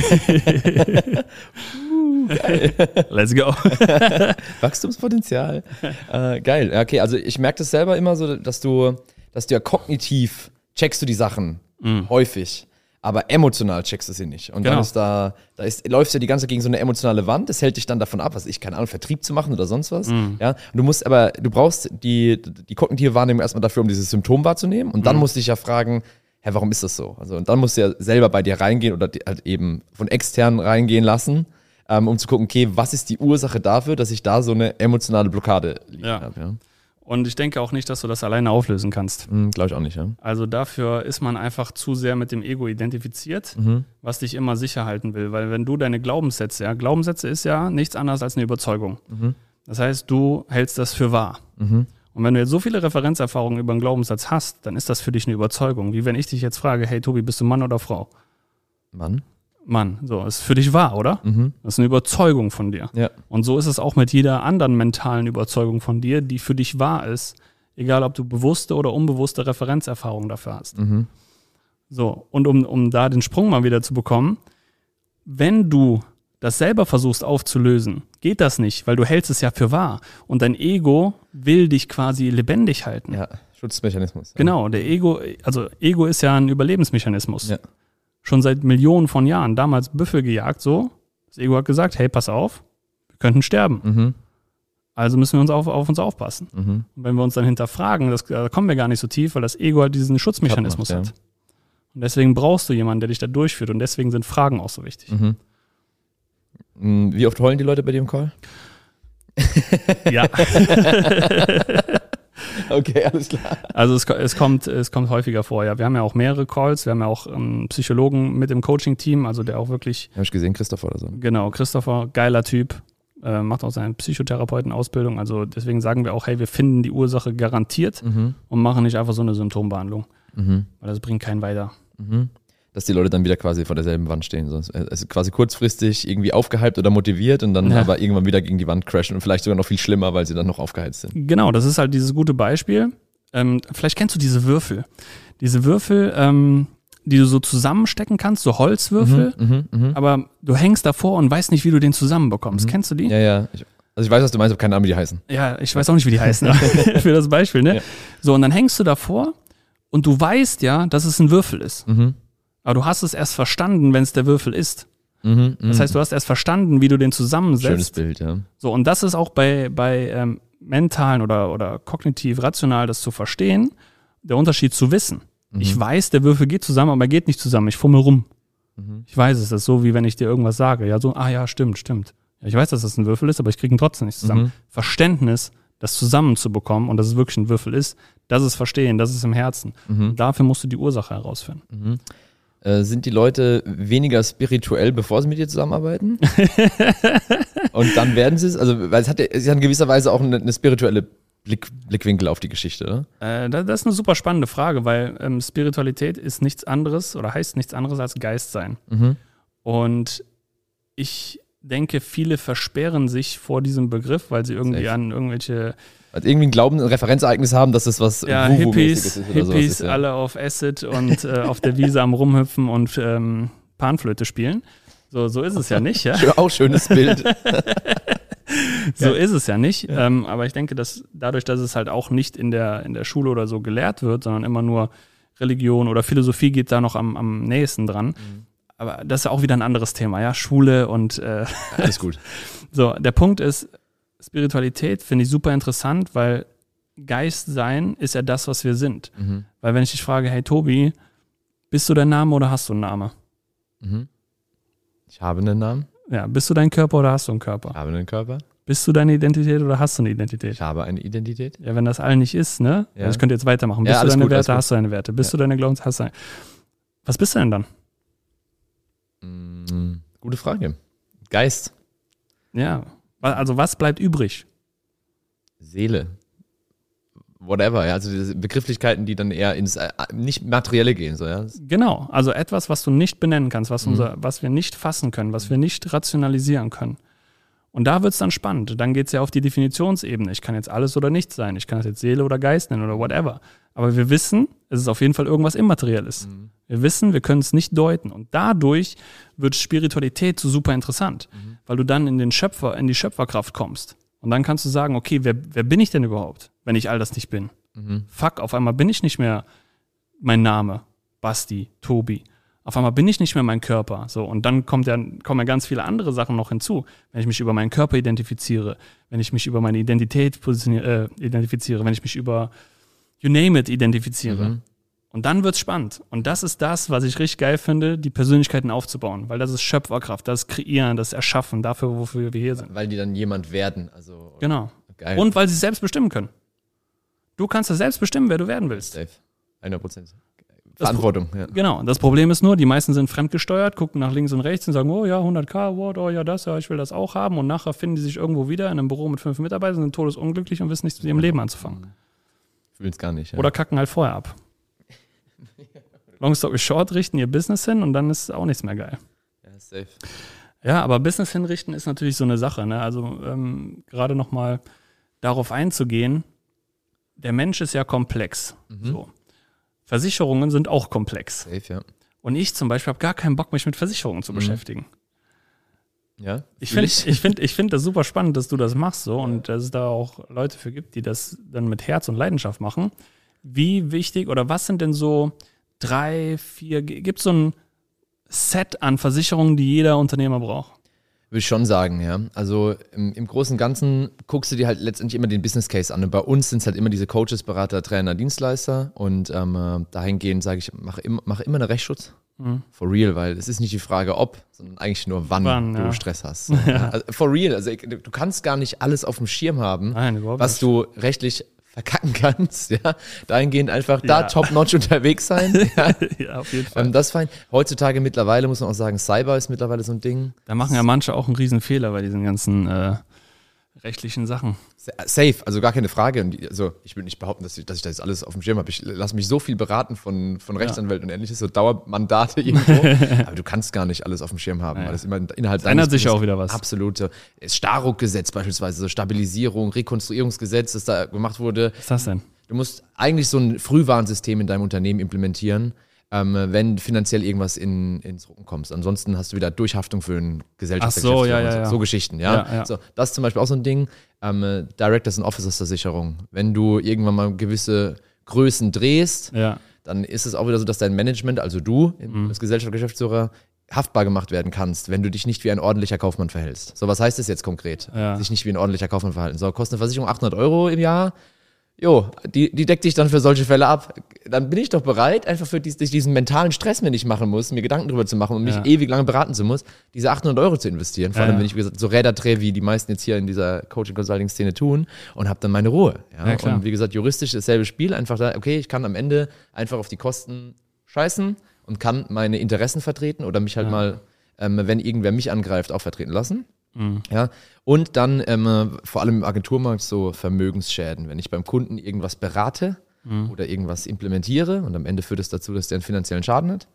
Let's go. Wachstumspotenzial. äh, geil. Ja, Okay, also ich merke das selber immer so, dass du, dass du ja kognitiv checkst du die Sachen häufig, aber emotional checkst du sie nicht. Und dann Genau. ist da, da ist, läufst du die ganze Zeit gegen so eine emotionale Wand, das hält dich dann davon ab, was ich, keine Ahnung, Vertrieb zu machen oder sonst was. Ja, und du musst aber, du brauchst die, die kognitive Wahrnehmung erstmal dafür, um dieses Symptom wahrzunehmen. Und dann musst du dich ja fragen, hä, warum ist das so? Also, und dann musst du ja selber bei dir reingehen oder halt eben von extern reingehen lassen, ähm, um zu gucken, okay, was ist die Ursache dafür, dass ich da so eine emotionale Blockade liegen Ja. habe. Ja. Und ich denke auch nicht, dass du das alleine auflösen kannst. Mhm, Glaube ich auch nicht, ja. Also dafür ist man einfach zu sehr mit dem Ego identifiziert, Mhm. was dich immer sicher halten will. Weil wenn du deine Glaubenssätze, ja, Glaubenssätze ist ja nichts anderes als eine Überzeugung. Mhm. Das heißt, du hältst das für wahr. Mhm. Und wenn du jetzt so viele Referenzerfahrungen über einen Glaubenssatz hast, dann ist das für dich eine Überzeugung. Wie wenn ich dich jetzt frage, hey Tobi, bist du Mann oder Frau? Mann. Mann, so, ist für dich wahr, oder? Mhm. Das ist eine Überzeugung von dir. Ja. Und so ist es auch mit jeder anderen mentalen Überzeugung von dir, die für dich wahr ist. Egal, ob du bewusste oder unbewusste Referenzerfahrungen dafür hast. Mhm. So, und um, um da den Sprung mal wieder zu bekommen, wenn du das selber versuchst aufzulösen, geht das nicht, weil du hältst es ja für wahr. Und dein Ego will dich quasi lebendig halten. Ja, Schutzmechanismus. Ja. Genau, der Ego, also Ego ist ja ein Überlebensmechanismus. Ja. Schon seit Millionen von Jahren. Damals Büffel gejagt, so. Das Ego hat gesagt, hey, pass auf, wir könnten sterben. Mhm. Also müssen wir uns auf, auf uns aufpassen. Mhm. Und wenn wir uns dann hinterfragen, das, da kommen wir gar nicht so tief, weil das Ego halt diesen Schutzmechanismus Kaputt hat. Und deswegen brauchst du jemanden, der dich da durchführt. Und deswegen sind Fragen auch so wichtig. Mhm. Mhm. Wie oft heulen die Leute bei im Call? Ja, Okay, alles klar. also es, es, kommt, es kommt häufiger vor. Ja, wir haben ja auch mehrere Calls. Wir haben ja auch einen Psychologen mit im Coaching-Team, also der auch wirklich Habe ich gesehen, Christopher oder so. Genau, Christopher, geiler Typ, äh, macht auch seine Psychotherapeutenausbildung. Also deswegen sagen wir auch, hey, wir finden die Ursache garantiert Mhm. und machen nicht einfach so eine Symptombehandlung, Mhm. weil das bringt keinen weiter. Mhm. Dass die Leute dann wieder quasi vor derselben Wand stehen. So. Also quasi kurzfristig irgendwie aufgehypt oder motiviert und dann Ja. aber irgendwann wieder gegen die Wand crashen und vielleicht sogar noch viel schlimmer, weil sie dann noch aufgeheizt sind. Genau, das ist halt dieses gute Beispiel. Ähm, vielleicht kennst du diese Würfel. Diese Würfel, ähm, die du so zusammenstecken kannst, so Holzwürfel, Mhm, mhm. aber du hängst davor und weißt nicht, wie du den zusammenbekommst. Kennst du die? Ja, ja. Ich, also ich weiß, was du meinst, aber keine Ahnung, wie die heißen. Ja, ich weiß auch nicht, wie die heißen, für das Beispiel, ne? Ja. So, und dann hängst du davor und du weißt ja, dass es ein Würfel ist. Mhm. Aber du hast es erst verstanden, wenn es der Würfel ist. Mhm, Das heißt, du hast erst verstanden, wie du den Schönes zusammensetzt. Bild, ja. So, und das ist auch bei, bei ähm, mentalen oder, oder kognitiv, rational das zu verstehen, der Unterschied zu wissen. Mhm. Ich weiß, der Würfel geht zusammen, aber er geht nicht zusammen. Ich fummel rum. Mhm. Ich weiß es. Das ist so, wie wenn ich dir irgendwas sage. Ja, so, ah ja, stimmt, stimmt. Ja, ich weiß, dass das ein Würfel ist, aber ich kriege ihn trotzdem nicht zusammen. Mhm. Verständnis, das zusammenzubekommen und dass es wirklich ein Würfel ist, das ist Verstehen, das ist im Herzen. Mhm. Dafür musst du die Ursache herausfinden. Äh, sind die Leute weniger spirituell, bevor sie mit dir zusammenarbeiten? und dann werden sie es, also weil es hat ja, es hat in gewisser Weise auch eine, eine spirituelle Blick, Blickwinkel auf die Geschichte, oder? Äh, da- das ist eine super spannende Frage, weil ähm, Spiritualität ist nichts anderes oder heißt nichts anderes als Geist sein. Mhm. Und ich denke, viele versperren sich vor diesem Begriff, weil sie irgendwie Safe. an irgendwelche Also irgendwie ein Glauben, ein Referenzereignis haben, dass das was ja, Hippies, ist Hippies ist, ja. alle auf Acid und äh, auf der Wiese am Rumhüpfen und ähm, Panflöte spielen. So, so ist es ja nicht, ja. Auch schönes Bild. So ist es ja nicht. Ähm, aber ich denke, dass dadurch, dass es halt auch nicht in der, in der Schule oder so gelehrt wird, sondern immer nur Religion oder Philosophie geht da noch am, am nächsten dran. Aber das ist ja auch wieder ein anderes Thema, ja. Schule und äh, Alles gut. so, der Punkt ist, Spiritualität finde ich super interessant, weil Geist sein ist ja das, was wir sind. Mhm. Weil wenn ich dich frage, hey Tobi, bist du dein Name oder hast du einen Namen? Mhm. Ich habe einen Namen, Ja, bist du dein Körper oder hast du einen Körper? ich habe einen Körper, Bist du deine Identität oder hast du eine Identität? ich habe eine Identität. Ja, wenn das allen nicht ist, ne? Ja. Also ich könnte jetzt weitermachen. Ja, Bist du alles deine gut, Werte, hast du deine Werte. Bist Ja. du deine Glaubens, hast du deine. Was bist du denn dann? Mhm. Gute Frage. Geist, Ja. Also was bleibt übrig? Seele, whatever. Ja, also diese Begrifflichkeiten, die dann eher ins äh, nicht materielle gehen, so ja. Genau. Also etwas, was du nicht benennen kannst, was, Mhm. unser, was wir nicht fassen können, was wir nicht rationalisieren können. Und da wird es dann spannend. Dann geht es ja auf die Definitionsebene. Ich kann jetzt alles oder nichts sein. Ich kann es jetzt Seele oder Geist nennen oder whatever. Aber wir wissen, es ist auf jeden Fall irgendwas Immaterielles. Wir wissen, wir können es nicht deuten. Und dadurch wird Spiritualität so super interessant, weil du dann in den Schöpfer, in die Schöpferkraft kommst. Und dann kannst du sagen, okay, wer, wer bin ich denn überhaupt, wenn ich all das nicht bin? Mhm. Fuck, auf einmal bin ich nicht mehr mein Name, Basti, Tobi. Auf einmal bin ich nicht mehr mein Körper. So, und dann kommt ja, kommen ja ganz viele andere Sachen noch hinzu. Wenn ich mich über meinen Körper identifiziere, wenn ich mich über meine Identität äh, identifiziere, wenn ich mich über you name it identifiziere. Mhm. Und dann wird's spannend. Und das ist das, was ich richtig geil finde, die Persönlichkeiten aufzubauen. Weil das ist Schöpferkraft, das ist Kreieren, das ist Erschaffen, dafür, wofür wir hier sind. Weil die dann jemand werden. Also Genau. geil. Und weil sie es selbst bestimmen können. Du kannst ja selbst bestimmen, wer du werden willst. Safe. 100 Prozent. Verantwortung, ja. Genau. Das Problem ist nur, die meisten sind fremdgesteuert, gucken nach links und rechts und sagen, oh ja, 100k Award, oh ja, das, ja, ich will das auch haben. Und nachher finden die sich irgendwo wieder in einem Büro mit fünf Mitarbeitern, sind todesunglücklich und wissen nichts mit ihrem Leben anzufangen. Ich will es gar nicht. Ja. Oder kacken halt vorher ab. Long story short, richten ihr Business hin und dann ist auch nichts mehr geil. ja, safe. Ja, aber Business hinrichten ist natürlich so eine Sache. Ne? Also ähm, gerade nochmal darauf einzugehen, der Mensch ist ja komplex. So. Versicherungen sind auch komplex. Safe, ja. Und ich zum Beispiel habe gar keinen Bock, mich mit Versicherungen zu beschäftigen. Ja, Ich finde ich find, ich find das super spannend, dass du das machst so und dass es da auch Leute für gibt, die das dann mit Herz und Leidenschaft machen. Wie wichtig oder was sind denn so drei, vier, gibt es so ein Set an Versicherungen, die jeder Unternehmer braucht? Würde ich schon sagen, ja. Also im, im Großen und Ganzen guckst du dir halt letztendlich immer den Business Case an. Und bei uns sind es halt immer diese Coaches, Berater, Trainer, Dienstleister. Und ähm, äh, dahingehend sage ich, mach, im, mach immer einen Rechtsschutz. For real, weil es ist nicht die Frage, ob, sondern eigentlich nur wann, Wann, du ja. Stress hast. Ja. Also, for real, also du kannst gar nicht alles auf dem Schirm haben, Nein, was du rechtlich verkacken kannst. Ja? Dahingehend einfach da Ja. top-notch unterwegs sein. Ja? ja, auf jeden Fall. ähm, das fein. Heutzutage mittlerweile muss man auch sagen, Cyber ist mittlerweile so ein Ding. Da machen ja manche auch einen riesen Fehler bei diesen ganzen äh, rechtlichen Sachen. Safe, also gar keine Frage. Und also ich will nicht behaupten, dass ich, dass ich das alles auf dem Schirm habe. Ich lasse mich so viel beraten von, von Rechtsanwälten und ähnliches, so Dauermandate irgendwo. Aber du kannst gar nicht alles auf dem Schirm haben, weil das immer innerhalb Da ändert sich ja auch wieder was. Absolut. so. Das Staruk-Gesetz beispielsweise, so Stabilisierung, Rekonstruierungsgesetz, das da gemacht wurde. Was ist das denn? Du musst eigentlich so ein Frühwarnsystem in deinem Unternehmen implementieren, ähm, wenn finanziell irgendwas in, ins Rucken kommst. Ansonsten hast du wieder Durchhaftung für einen Gesellschafter. Ach so, ja, ja, so, ja. so Geschichten, ja. Ja, ja. So, das ist zum Beispiel auch so ein Ding. Ähm, äh, Directors and Officers Versicherung. Wenn du irgendwann mal gewisse Größen drehst, dann ist es auch wieder so, dass dein Management, also du Mhm. als Gesellschafter, Geschäftsführer, haftbar gemacht werden kannst, wenn du dich nicht wie ein ordentlicher Kaufmann verhältst. So, was heißt das jetzt konkret? Ja. Sich nicht wie ein ordentlicher Kaufmann verhalten. So, kostet eine Versicherung 800 Euro im Jahr. Jo, die, die deckt dich dann für solche Fälle ab. Dann bin ich doch bereit, einfach für dies, diesen mentalen Stress, den ich machen muss, mir Gedanken drüber zu machen und mich Ja. ewig lange beraten zu muss, diese 800 Euro zu investieren. Vor allem, ja. wenn ich, wie gesagt, so Räder drehe, wie die meisten jetzt hier in dieser Coaching-Consulting-Szene tun und habe dann meine Ruhe. Ja? Ja, und wie gesagt, juristisch dasselbe Spiel. Einfach da, okay, ich kann am Ende einfach auf die Kosten scheißen und kann meine Interessen vertreten oder mich halt mal, ähm, wenn irgendwer mich angreift, auch vertreten lassen. Ja, und dann ähm, äh, vor allem im Agenturmarkt so Vermögensschäden. Wenn ich beim Kunden irgendwas berate oder irgendwas implementiere und am Ende führt es dazu, dass der einen finanziellen Schaden hat,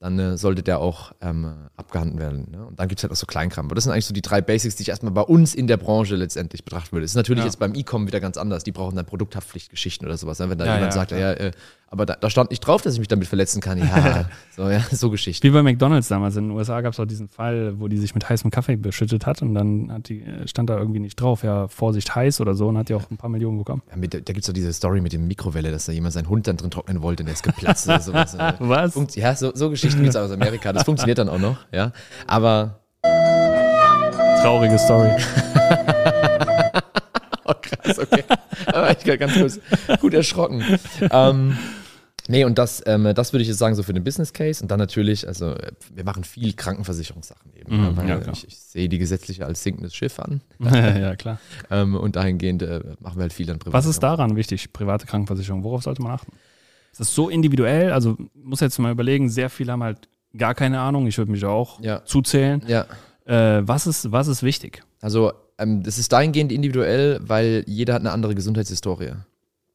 dann äh, sollte der auch ähm, abgehandelt werden. Ne? Und dann gibt es halt auch so Kleinkram. Aber das sind eigentlich so die drei Basics, die ich erstmal bei uns in der Branche letztendlich betrachten würde. Das ist natürlich Ja. jetzt beim E-Com wieder ganz anders. Die brauchen dann Produkthaftpflichtgeschichten oder sowas. Ne? Wenn da Ja, jemand ja, sagt, ja, äh, aber da, da stand nicht drauf, dass ich mich damit verletzen kann. Ja, so, ja, so Geschichten. Wie bei McDonalds damals in den USA gab es auch diesen Fall, wo die sich mit heißem Kaffee beschüttet hat und dann hat die, äh, stand da irgendwie nicht drauf, ja, Vorsicht heiß oder so und hat die auch ein paar Millionen bekommen. Ja, mit, da gibt es doch diese Story mit dem Mikrowelle, dass da jemand seinen Hund dann drin trocknen wollte und der ist geplatzt oder sowas. Was? Funkt, ja, so, so Geschichten gibt es aus Amerika. Das funktioniert dann auch noch, ja. Aber, Traurige Story. oh krass, okay. Aber ich war ganz kurz gut erschrocken. ähm, nee, und das, ähm, das würde ich jetzt sagen, so für den Business Case. Und dann natürlich, also äh, wir machen viel Krankenversicherungssachen eben. Mhm, ja, weil ja, ich, ich sehe die gesetzliche als sinkendes Schiff an. ja, klar. Ähm, und dahingehend äh, machen wir halt viel an Was ist daran wichtig, private Krankenversicherung? Worauf sollte man achten? Ist das so individuell? Also muss jetzt mal überlegen, sehr viele haben halt gar keine Ahnung. Ich würde mich auch Ja. zuzählen. Ja. Äh, was, ist, was ist wichtig? Also, ähm, das ist dahingehend individuell, weil jeder hat eine andere Gesundheitshistorie.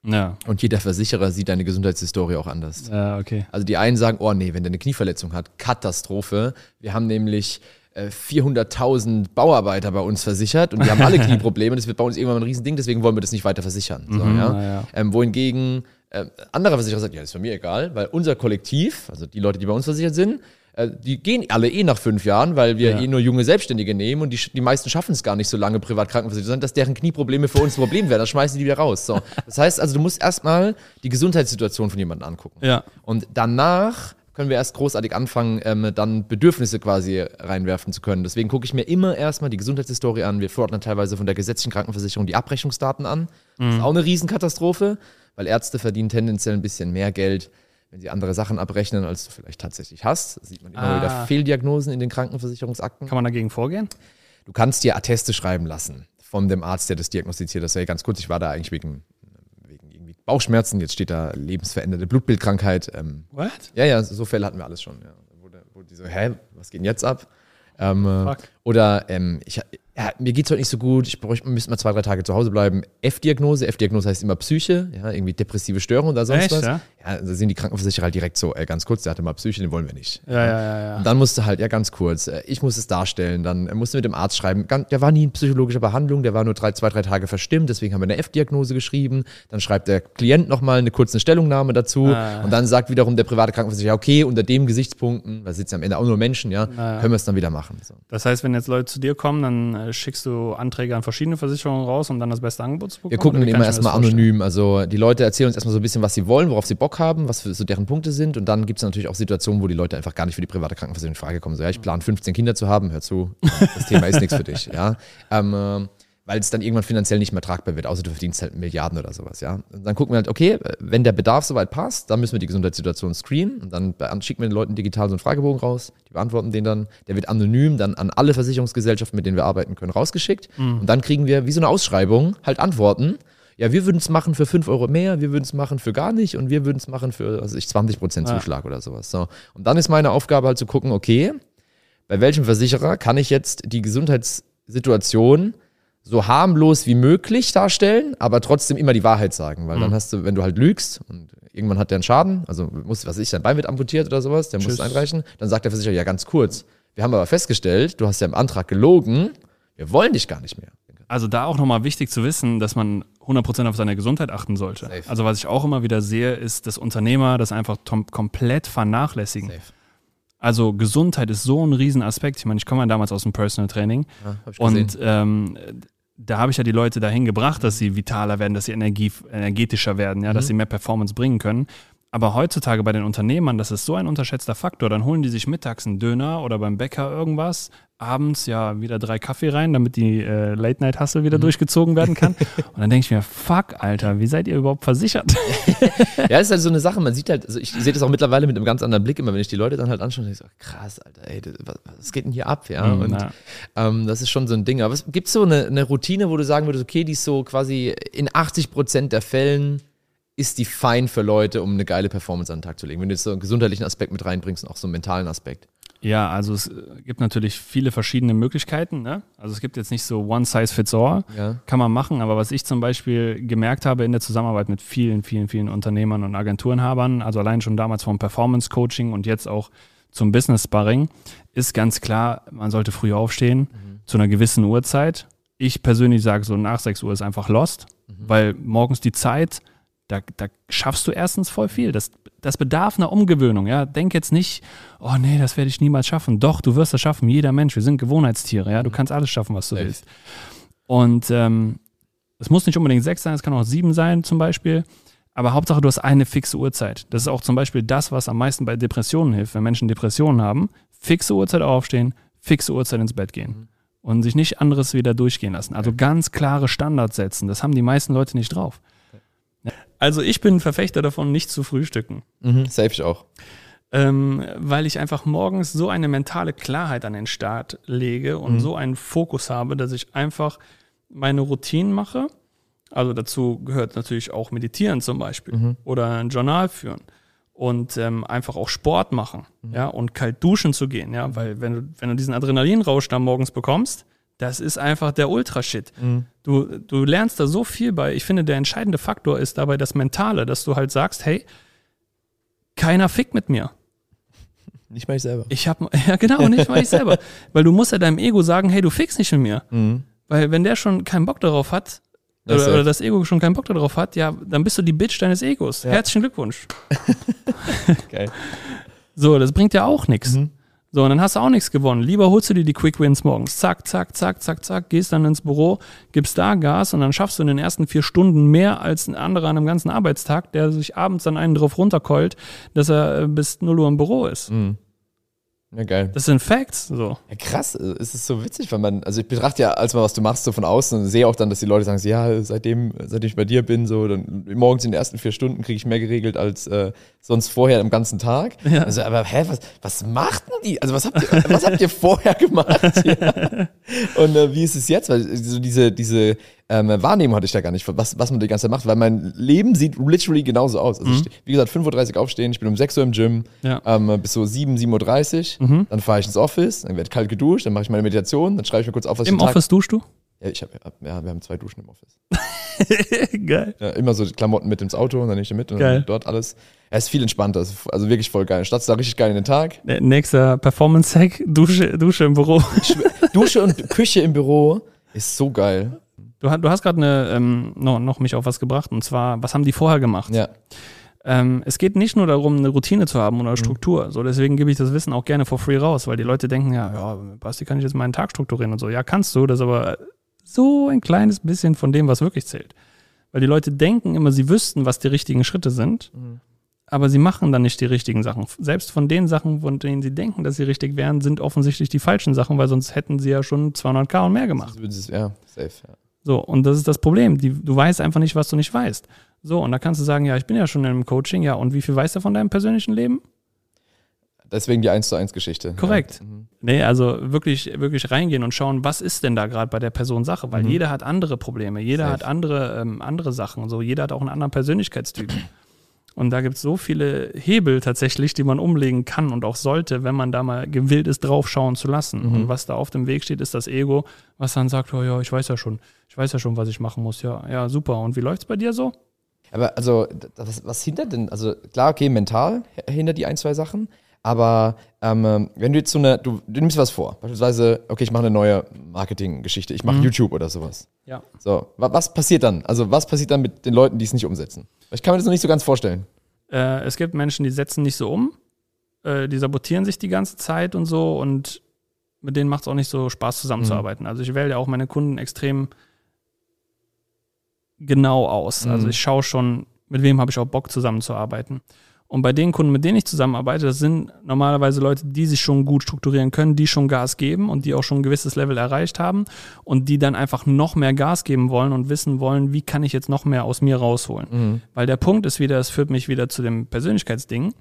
Ja, Und jeder Versicherer sieht deine Gesundheitshistorie auch anders. ja okay. Also die einen sagen, oh nee, wenn der eine Knieverletzung hat, Katastrophe. Wir haben nämlich äh, 400.000 Bauarbeiter bei uns versichert und die haben alle Knieprobleme. Das wird bei uns irgendwann ein Riesending, deswegen wollen wir das nicht weiter versichern. So, Mhm, ja? ja. Ähm, wohingegen äh, anderer Versicherer sagt, ja, das ist für mir egal, weil unser Kollektiv, also die Leute, die bei uns versichert sind, äh, die gehen alle eh nach fünf Jahren, weil wir Ja. eh nur junge Selbstständige nehmen und die, die meisten schaffen es gar nicht so lange privat krankenversichert, sondern dass deren Knieprobleme für uns ein Problem werden. Dann schmeißen die wieder raus. So. Das heißt also, du musst erstmal die Gesundheitssituation von jemandem angucken. Ja, Und danach können wir erst großartig anfangen, ähm, dann Bedürfnisse quasi reinwerfen zu können. Deswegen gucke ich mir immer erstmal die Gesundheitshistorie an. Wir fordern teilweise von der gesetzlichen Krankenversicherung die Abrechnungsdaten an. Das ist auch eine Riesenkatastrophe, weil Ärzte verdienen tendenziell ein bisschen mehr Geld, wenn sie andere Sachen abrechnen, als du vielleicht tatsächlich hast. Da sieht man immer Ah. wieder Fehldiagnosen in den Krankenversicherungsakten. kann man dagegen vorgehen? Du kannst dir Atteste schreiben lassen von dem Arzt, der das diagnostiziert hat. Hey, ganz kurz, ich war da eigentlich wegen, wegen Bauchschmerzen, jetzt steht da lebensveränderte Blutbildkrankheit. Ähm, What? ja, ja, so Fälle hatten wir alles schon. Ja. Wo, wo die so, hä, was geht denn jetzt ab? Ähm, äh, Fuck. oder ähm, ich, ja, mir geht's heute nicht so gut, ich bräuchte, müsste mal zwei, drei Tage zu Hause bleiben. F-Diagnose, F-Diagnose heißt immer Psyche, ja, irgendwie depressive Störung oder sonst Echt, was. ja? Ja, da sind die Krankenversicherer halt direkt so, äh, ganz kurz, der hatte mal Psyche, den wollen wir nicht. Ja, ja, ja, ja. Und dann musste halt, ja ganz kurz, äh, ich muss es darstellen, dann äh, musste mit dem Arzt schreiben, der war nie in psychologischer Behandlung, der war nur drei, zwei, drei Tage verstimmt, deswegen haben wir eine F-Diagnose geschrieben, dann schreibt der Klient nochmal eine kurze Stellungnahme dazu Ah. und dann sagt wiederum der private Krankenversicherer, okay, unter dem Gesichtspunkten, da sitzen am Ende auch nur Menschen, ja, Ah. können wir es dann wieder machen. So. Das heißt, wenn jetzt Leute zu dir kommen, dann äh, schickst du Anträge an verschiedene Versicherungen raus, um dann das beste Angebot zu bekommen? Wir gucken immer erstmal anonym. Also die Leute erzählen uns erstmal so ein bisschen, was sie wollen, worauf sie Bock haben, was so deren Punkte sind. Und dann gibt es natürlich auch Situationen, wo die Leute einfach gar nicht für die private Krankenversicherung in Frage kommen. So, ja, ich plane 15 Kinder zu haben, hör zu, das Thema ist nichts für dich. Ja. Ähm, äh, weil es dann irgendwann finanziell nicht mehr tragbar wird, außer du verdienst halt Milliarden oder sowas, ja. Und dann gucken wir halt, okay, wenn der Bedarf soweit passt, dann müssen wir die Gesundheitssituation screenen und dann schicken wir den Leuten digital so einen Fragebogen raus, die beantworten den dann, der wird anonym dann an alle Versicherungsgesellschaften, mit denen wir arbeiten können, rausgeschickt und dann kriegen wir wie so eine Ausschreibung halt Antworten. Ja, wir würden es machen für 5 Euro mehr, wir würden es machen für gar nicht und wir würden es machen für, weiß ich, 20% Ah. Zuschlag oder sowas. So. Und dann ist meine Aufgabe halt zu gucken, okay, bei welchem Versicherer kann ich jetzt die Gesundheitssituation so harmlos wie möglich darstellen, aber trotzdem immer die Wahrheit sagen, weil Mhm. dann hast du, wenn du halt lügst und irgendwann hat der einen Schaden, also muss, was weiß ich, sein Bein wird amputiert oder sowas, der muss Tschüss. es einreichen, dann sagt der Versicherer, ja ganz kurz, wir haben aber festgestellt, du hast ja im Antrag gelogen, wir wollen dich gar nicht mehr. Also da auch nochmal wichtig zu wissen, dass man 100% auf seine Gesundheit achten sollte. Safe. Also was ich auch immer wieder sehe, ist, dass Unternehmer das einfach komplett vernachlässigen. Safe. Also Gesundheit ist so ein Riesenaspekt. Ich meine, ich komme ja damals aus dem Personal Training Ja, und ähm, da habe ich ja die Leute dahin gebracht, dass sie vitaler werden, dass sie Energie, energetischer werden, ja, dass sie mehr Performance bringen können. Aber heutzutage bei den Unternehmern, das ist so ein unterschätzter Faktor. Dann holen die sich mittags einen Döner oder beim Bäcker irgendwas, abends ja wieder drei Kaffee rein, damit die äh, Late-Night-Hustle wieder durchgezogen werden kann. Und dann denke ich mir, fuck, Alter, wie seid ihr überhaupt versichert? Ja, ist halt so eine Sache, man sieht halt, also ich sehe das auch mittlerweile mit einem ganz anderen Blick immer, wenn ich die Leute dann halt anschaue, denke ich so, krass, Alter, ey, was, was geht denn hier ab, ja? Mhm, Und ähm, das ist schon so ein Ding. Aber gibt es so eine, eine Routine, wo du sagen würdest, okay, die ist so quasi in 80 Prozent der Fällen ist die fein für Leute, um eine geile Performance an den Tag zu legen? Wenn du jetzt so einen gesundheitlichen Aspekt mit reinbringst und auch so einen mentalen Aspekt. Ja, also es äh, gibt natürlich viele verschiedene Möglichkeiten. Ne? Also es gibt jetzt nicht so one size fits all. Ja. Kann man machen, aber was ich zum Beispiel gemerkt habe in der Zusammenarbeit mit vielen, vielen, vielen Unternehmern und Agenturenhabern, also allein schon damals vom Performance Coaching und jetzt auch zum Business Sparring, ist ganz klar, man sollte früh aufstehen zu einer gewissen Uhrzeit. Ich persönlich sage so nach 6 Uhr ist einfach lost, weil morgens die Zeit, da, da schaffst du erstens voll viel. Das, das bedarf einer Umgewöhnung. Ja? Denk jetzt nicht, oh nee, das werde ich niemals schaffen. Doch, du wirst das schaffen. Jeder Mensch, wir sind Gewohnheitstiere. Ja? Du kannst alles schaffen, was du Safe. willst. Und ähm, es muss nicht unbedingt sechs sein, es kann auch sieben sein zum Beispiel. Aber Hauptsache, du hast eine fixe Uhrzeit. Das ist auch zum Beispiel das, was am meisten bei Depressionen hilft. Wenn Menschen Depressionen haben, fixe Uhrzeit aufstehen, fixe Uhrzeit ins Bett gehen. Und sich nicht anderes wieder durchgehen lassen. Also ganz klare Standards setzen. Das haben die meisten Leute nicht drauf. Also ich bin ein Verfechter davon, nicht zu frühstücken. Mhm, safe ich auch. Ähm, weil ich einfach morgens so eine mentale Klarheit an den Start lege und Mhm. so einen Fokus habe, dass ich einfach meine Routinen mache. Also dazu gehört natürlich auch Meditieren zum Beispiel Mhm. oder ein Journal führen und ähm, einfach auch Sport machen, Mhm. ja, und kalt duschen zu gehen, ja, weil wenn du, wenn du diesen Adrenalinrausch da morgens bekommst, das ist einfach der Ultrashit. Mhm. Du, du lernst da so viel bei. Ich finde, der entscheidende Faktor ist dabei das Mentale, dass du halt sagst, hey, keiner fickt mit mir. Nicht mal ich selber. Ich hab, ja genau, nicht mal ich selber. Weil du musst ja deinem Ego sagen, hey, du fickst nicht mit mir. Mhm. Weil wenn der schon keinen Bock darauf hat, Ja, oder, oder das Ego schon keinen Bock darauf hat, ja, dann bist du die Bitch deines Egos. Ja. Herzlichen Glückwunsch. Geil. So, das bringt ja auch nichts. Mhm. So, und dann hast du auch nichts gewonnen. Lieber holst du dir die Quick Wins morgens. Zack, zack, zack, zack, zack, gehst dann ins Büro, gibst da Gas und dann schaffst du in den ersten vier Stunden mehr als ein anderer an einem ganzen Arbeitstag, der sich abends dann einen drauf runterkeult, dass er äh, bis 0 Uhr im Büro ist. Mhm. Ja, geil. Das sind Facts. So. Ja, krass, äh, es ist so witzig, weil man, also ich betrachte ja als mal, was du machst, so von außen und sehe auch dann, dass die Leute sagen, so, ja, seitdem, seitdem ich bei dir bin, so, dann morgens in den ersten vier Stunden kriege ich mehr geregelt als äh, sonst vorher am ganzen Tag. Ja. Also, aber hä, was, was macht denn die? Also was habt ihr, was habt ihr vorher gemacht? ja. Und äh, wie ist es jetzt? Weil so diese, diese ähm, Wahrnehmung hatte ich da gar nicht, was, was man die ganze Zeit macht, weil mein Leben sieht literally genauso aus. Also ich, wie gesagt, 5.30 Uhr aufstehen, ich bin um 6 Uhr im Gym, Ja. ähm, bis so 7, 7.30 Uhr, dann fahre ich ins Office, dann werde kalt geduscht, dann mache ich meine Meditation, dann schreibe ich mir kurz auf, was ich Im den Tag- Office duschst du? Ja, ich hab, ja, wir haben zwei Duschen im Office. Geil. Ja, immer so Klamotten mit ins Auto und dann nehme ich die mit und Geil. dann dort alles. Er ist viel entspannter, also wirklich voll geil. Statt da richtig geil in den Tag. Der Nächster Performance-Hack, Dusche, Dusche im Büro. Dusche und Küche im Büro ist so geil. Du, hast- du hast gerade ähm, noch, noch mich auf was gebracht und zwar, was haben die vorher gemacht? Ja. Ähm, es geht nicht nur darum, eine Routine zu haben oder Struktur. So, deswegen gebe ich das Wissen auch gerne for free raus, weil die Leute denken, ja, ja, Basti, kann ich jetzt meinen Tag strukturieren und so. Ja, kannst du, das ist aber so ein kleines bisschen von dem, was wirklich zählt. Weil die Leute denken immer, sie wüssten, was die richtigen Schritte sind, aber sie machen dann nicht die richtigen Sachen. Selbst von den Sachen, von denen sie denken, dass sie richtig wären, sind offensichtlich die falschen Sachen, weil sonst hätten sie ja schon 200k und mehr gemacht. Das Ja, safe. Ja. So, und das ist das Problem. Die, du weißt einfach nicht, was du nicht weißt. So, und da kannst du sagen, ja, ich bin ja schon in einem Coaching, ja, und wie viel weißt du von deinem persönlichen Leben? Deswegen die 1 zu 1 Geschichte. Korrekt. Ja. Mhm. Nee, also wirklich, wirklich reingehen und schauen, was ist denn da gerade bei der Person Sache, weil jeder hat andere Probleme, jeder Safe. hat andere, ähm, andere Sachen, so jeder hat auch einen anderen Persönlichkeitstyp. Und da gibt es so viele Hebel tatsächlich, die man umlegen kann und auch sollte, wenn man da mal gewillt ist, draufschauen zu lassen. Und was da auf dem Weg steht, ist das Ego, was dann sagt, oh ja, ich weiß ja schon, ich weiß ja schon, was ich machen muss. Ja, ja, super. Und wie läuft's bei dir so? Aber also, das, was hindert denn? Also klar, okay, mental hindert die ein, zwei Sachen. Aber ähm, wenn du jetzt so eine, du, du nimmst was vor, beispielsweise, okay, ich mache eine neue Marketinggeschichte, ich mache YouTube oder sowas. Ja. So, wa- was passiert dann? Also was passiert dann mit den Leuten, die es nicht umsetzen? Ich kann mir das noch nicht so ganz vorstellen. Äh, es gibt Menschen, die setzen nicht so um, äh, die sabotieren sich die ganze Zeit und so und mit denen macht es auch nicht so Spaß zusammenzuarbeiten. Also ich wähle ja auch meine Kunden extrem genau aus. Also ich schaue schon, mit wem habe ich auch Bock zusammenzuarbeiten. Und bei den Kunden, mit denen ich zusammenarbeite, das sind normalerweise Leute, die sich schon gut strukturieren können, die schon Gas geben und die auch schon ein gewisses Level erreicht haben und die dann einfach noch mehr Gas geben wollen und wissen wollen, wie kann ich jetzt noch mehr aus mir rausholen. Weil der Punkt ist wieder, es führt mich wieder zu dem Persönlichkeitsding.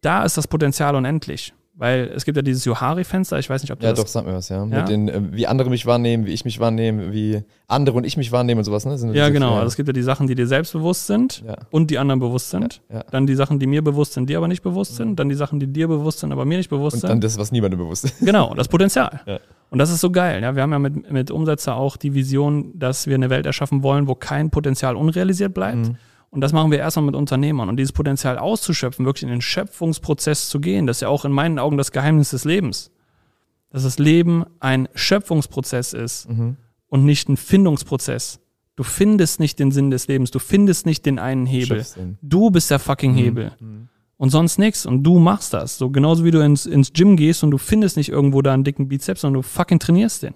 Da ist das Potenzial unendlich. Weil es gibt ja dieses Johari-Fenster, ich weiß nicht, ob du Ja, das doch, sag mir was, ja. Ja? Mit den, äh, wie andere mich wahrnehmen, wie ich mich wahrnehme, wie andere und ich mich wahrnehmen und sowas, ne? Sind Ja, genau. Also es gibt ja die Sachen, die dir selbstbewusst sind Ja. und die anderen bewusst sind. Ja, ja. Dann die Sachen, die mir bewusst sind, dir aber nicht bewusst sind. Dann die Sachen, die dir bewusst sind, aber mir nicht bewusst und sind. dann das, was niemandem bewusst ist. Genau, das Potenzial. Ja. Und das ist so geil. Ja, wir haben ja mit, mit Umsetzer auch die Vision, dass wir eine Welt erschaffen wollen, wo kein Potenzial unrealisiert bleibt. Und das machen wir erstmal mit Unternehmern. Und dieses Potenzial auszuschöpfen, wirklich in den Schöpfungsprozess zu gehen, das ist ja auch in meinen Augen das Geheimnis des Lebens. Dass das Leben ein Schöpfungsprozess ist und nicht ein Findungsprozess. Du findest nicht den Sinn des Lebens, du findest nicht den einen Hebel. Du bist der fucking Hebel. Und sonst nichts. Und du machst das. So genauso wie du ins, ins Gym gehst und du findest nicht irgendwo da einen dicken Bizeps, sondern du fucking trainierst den.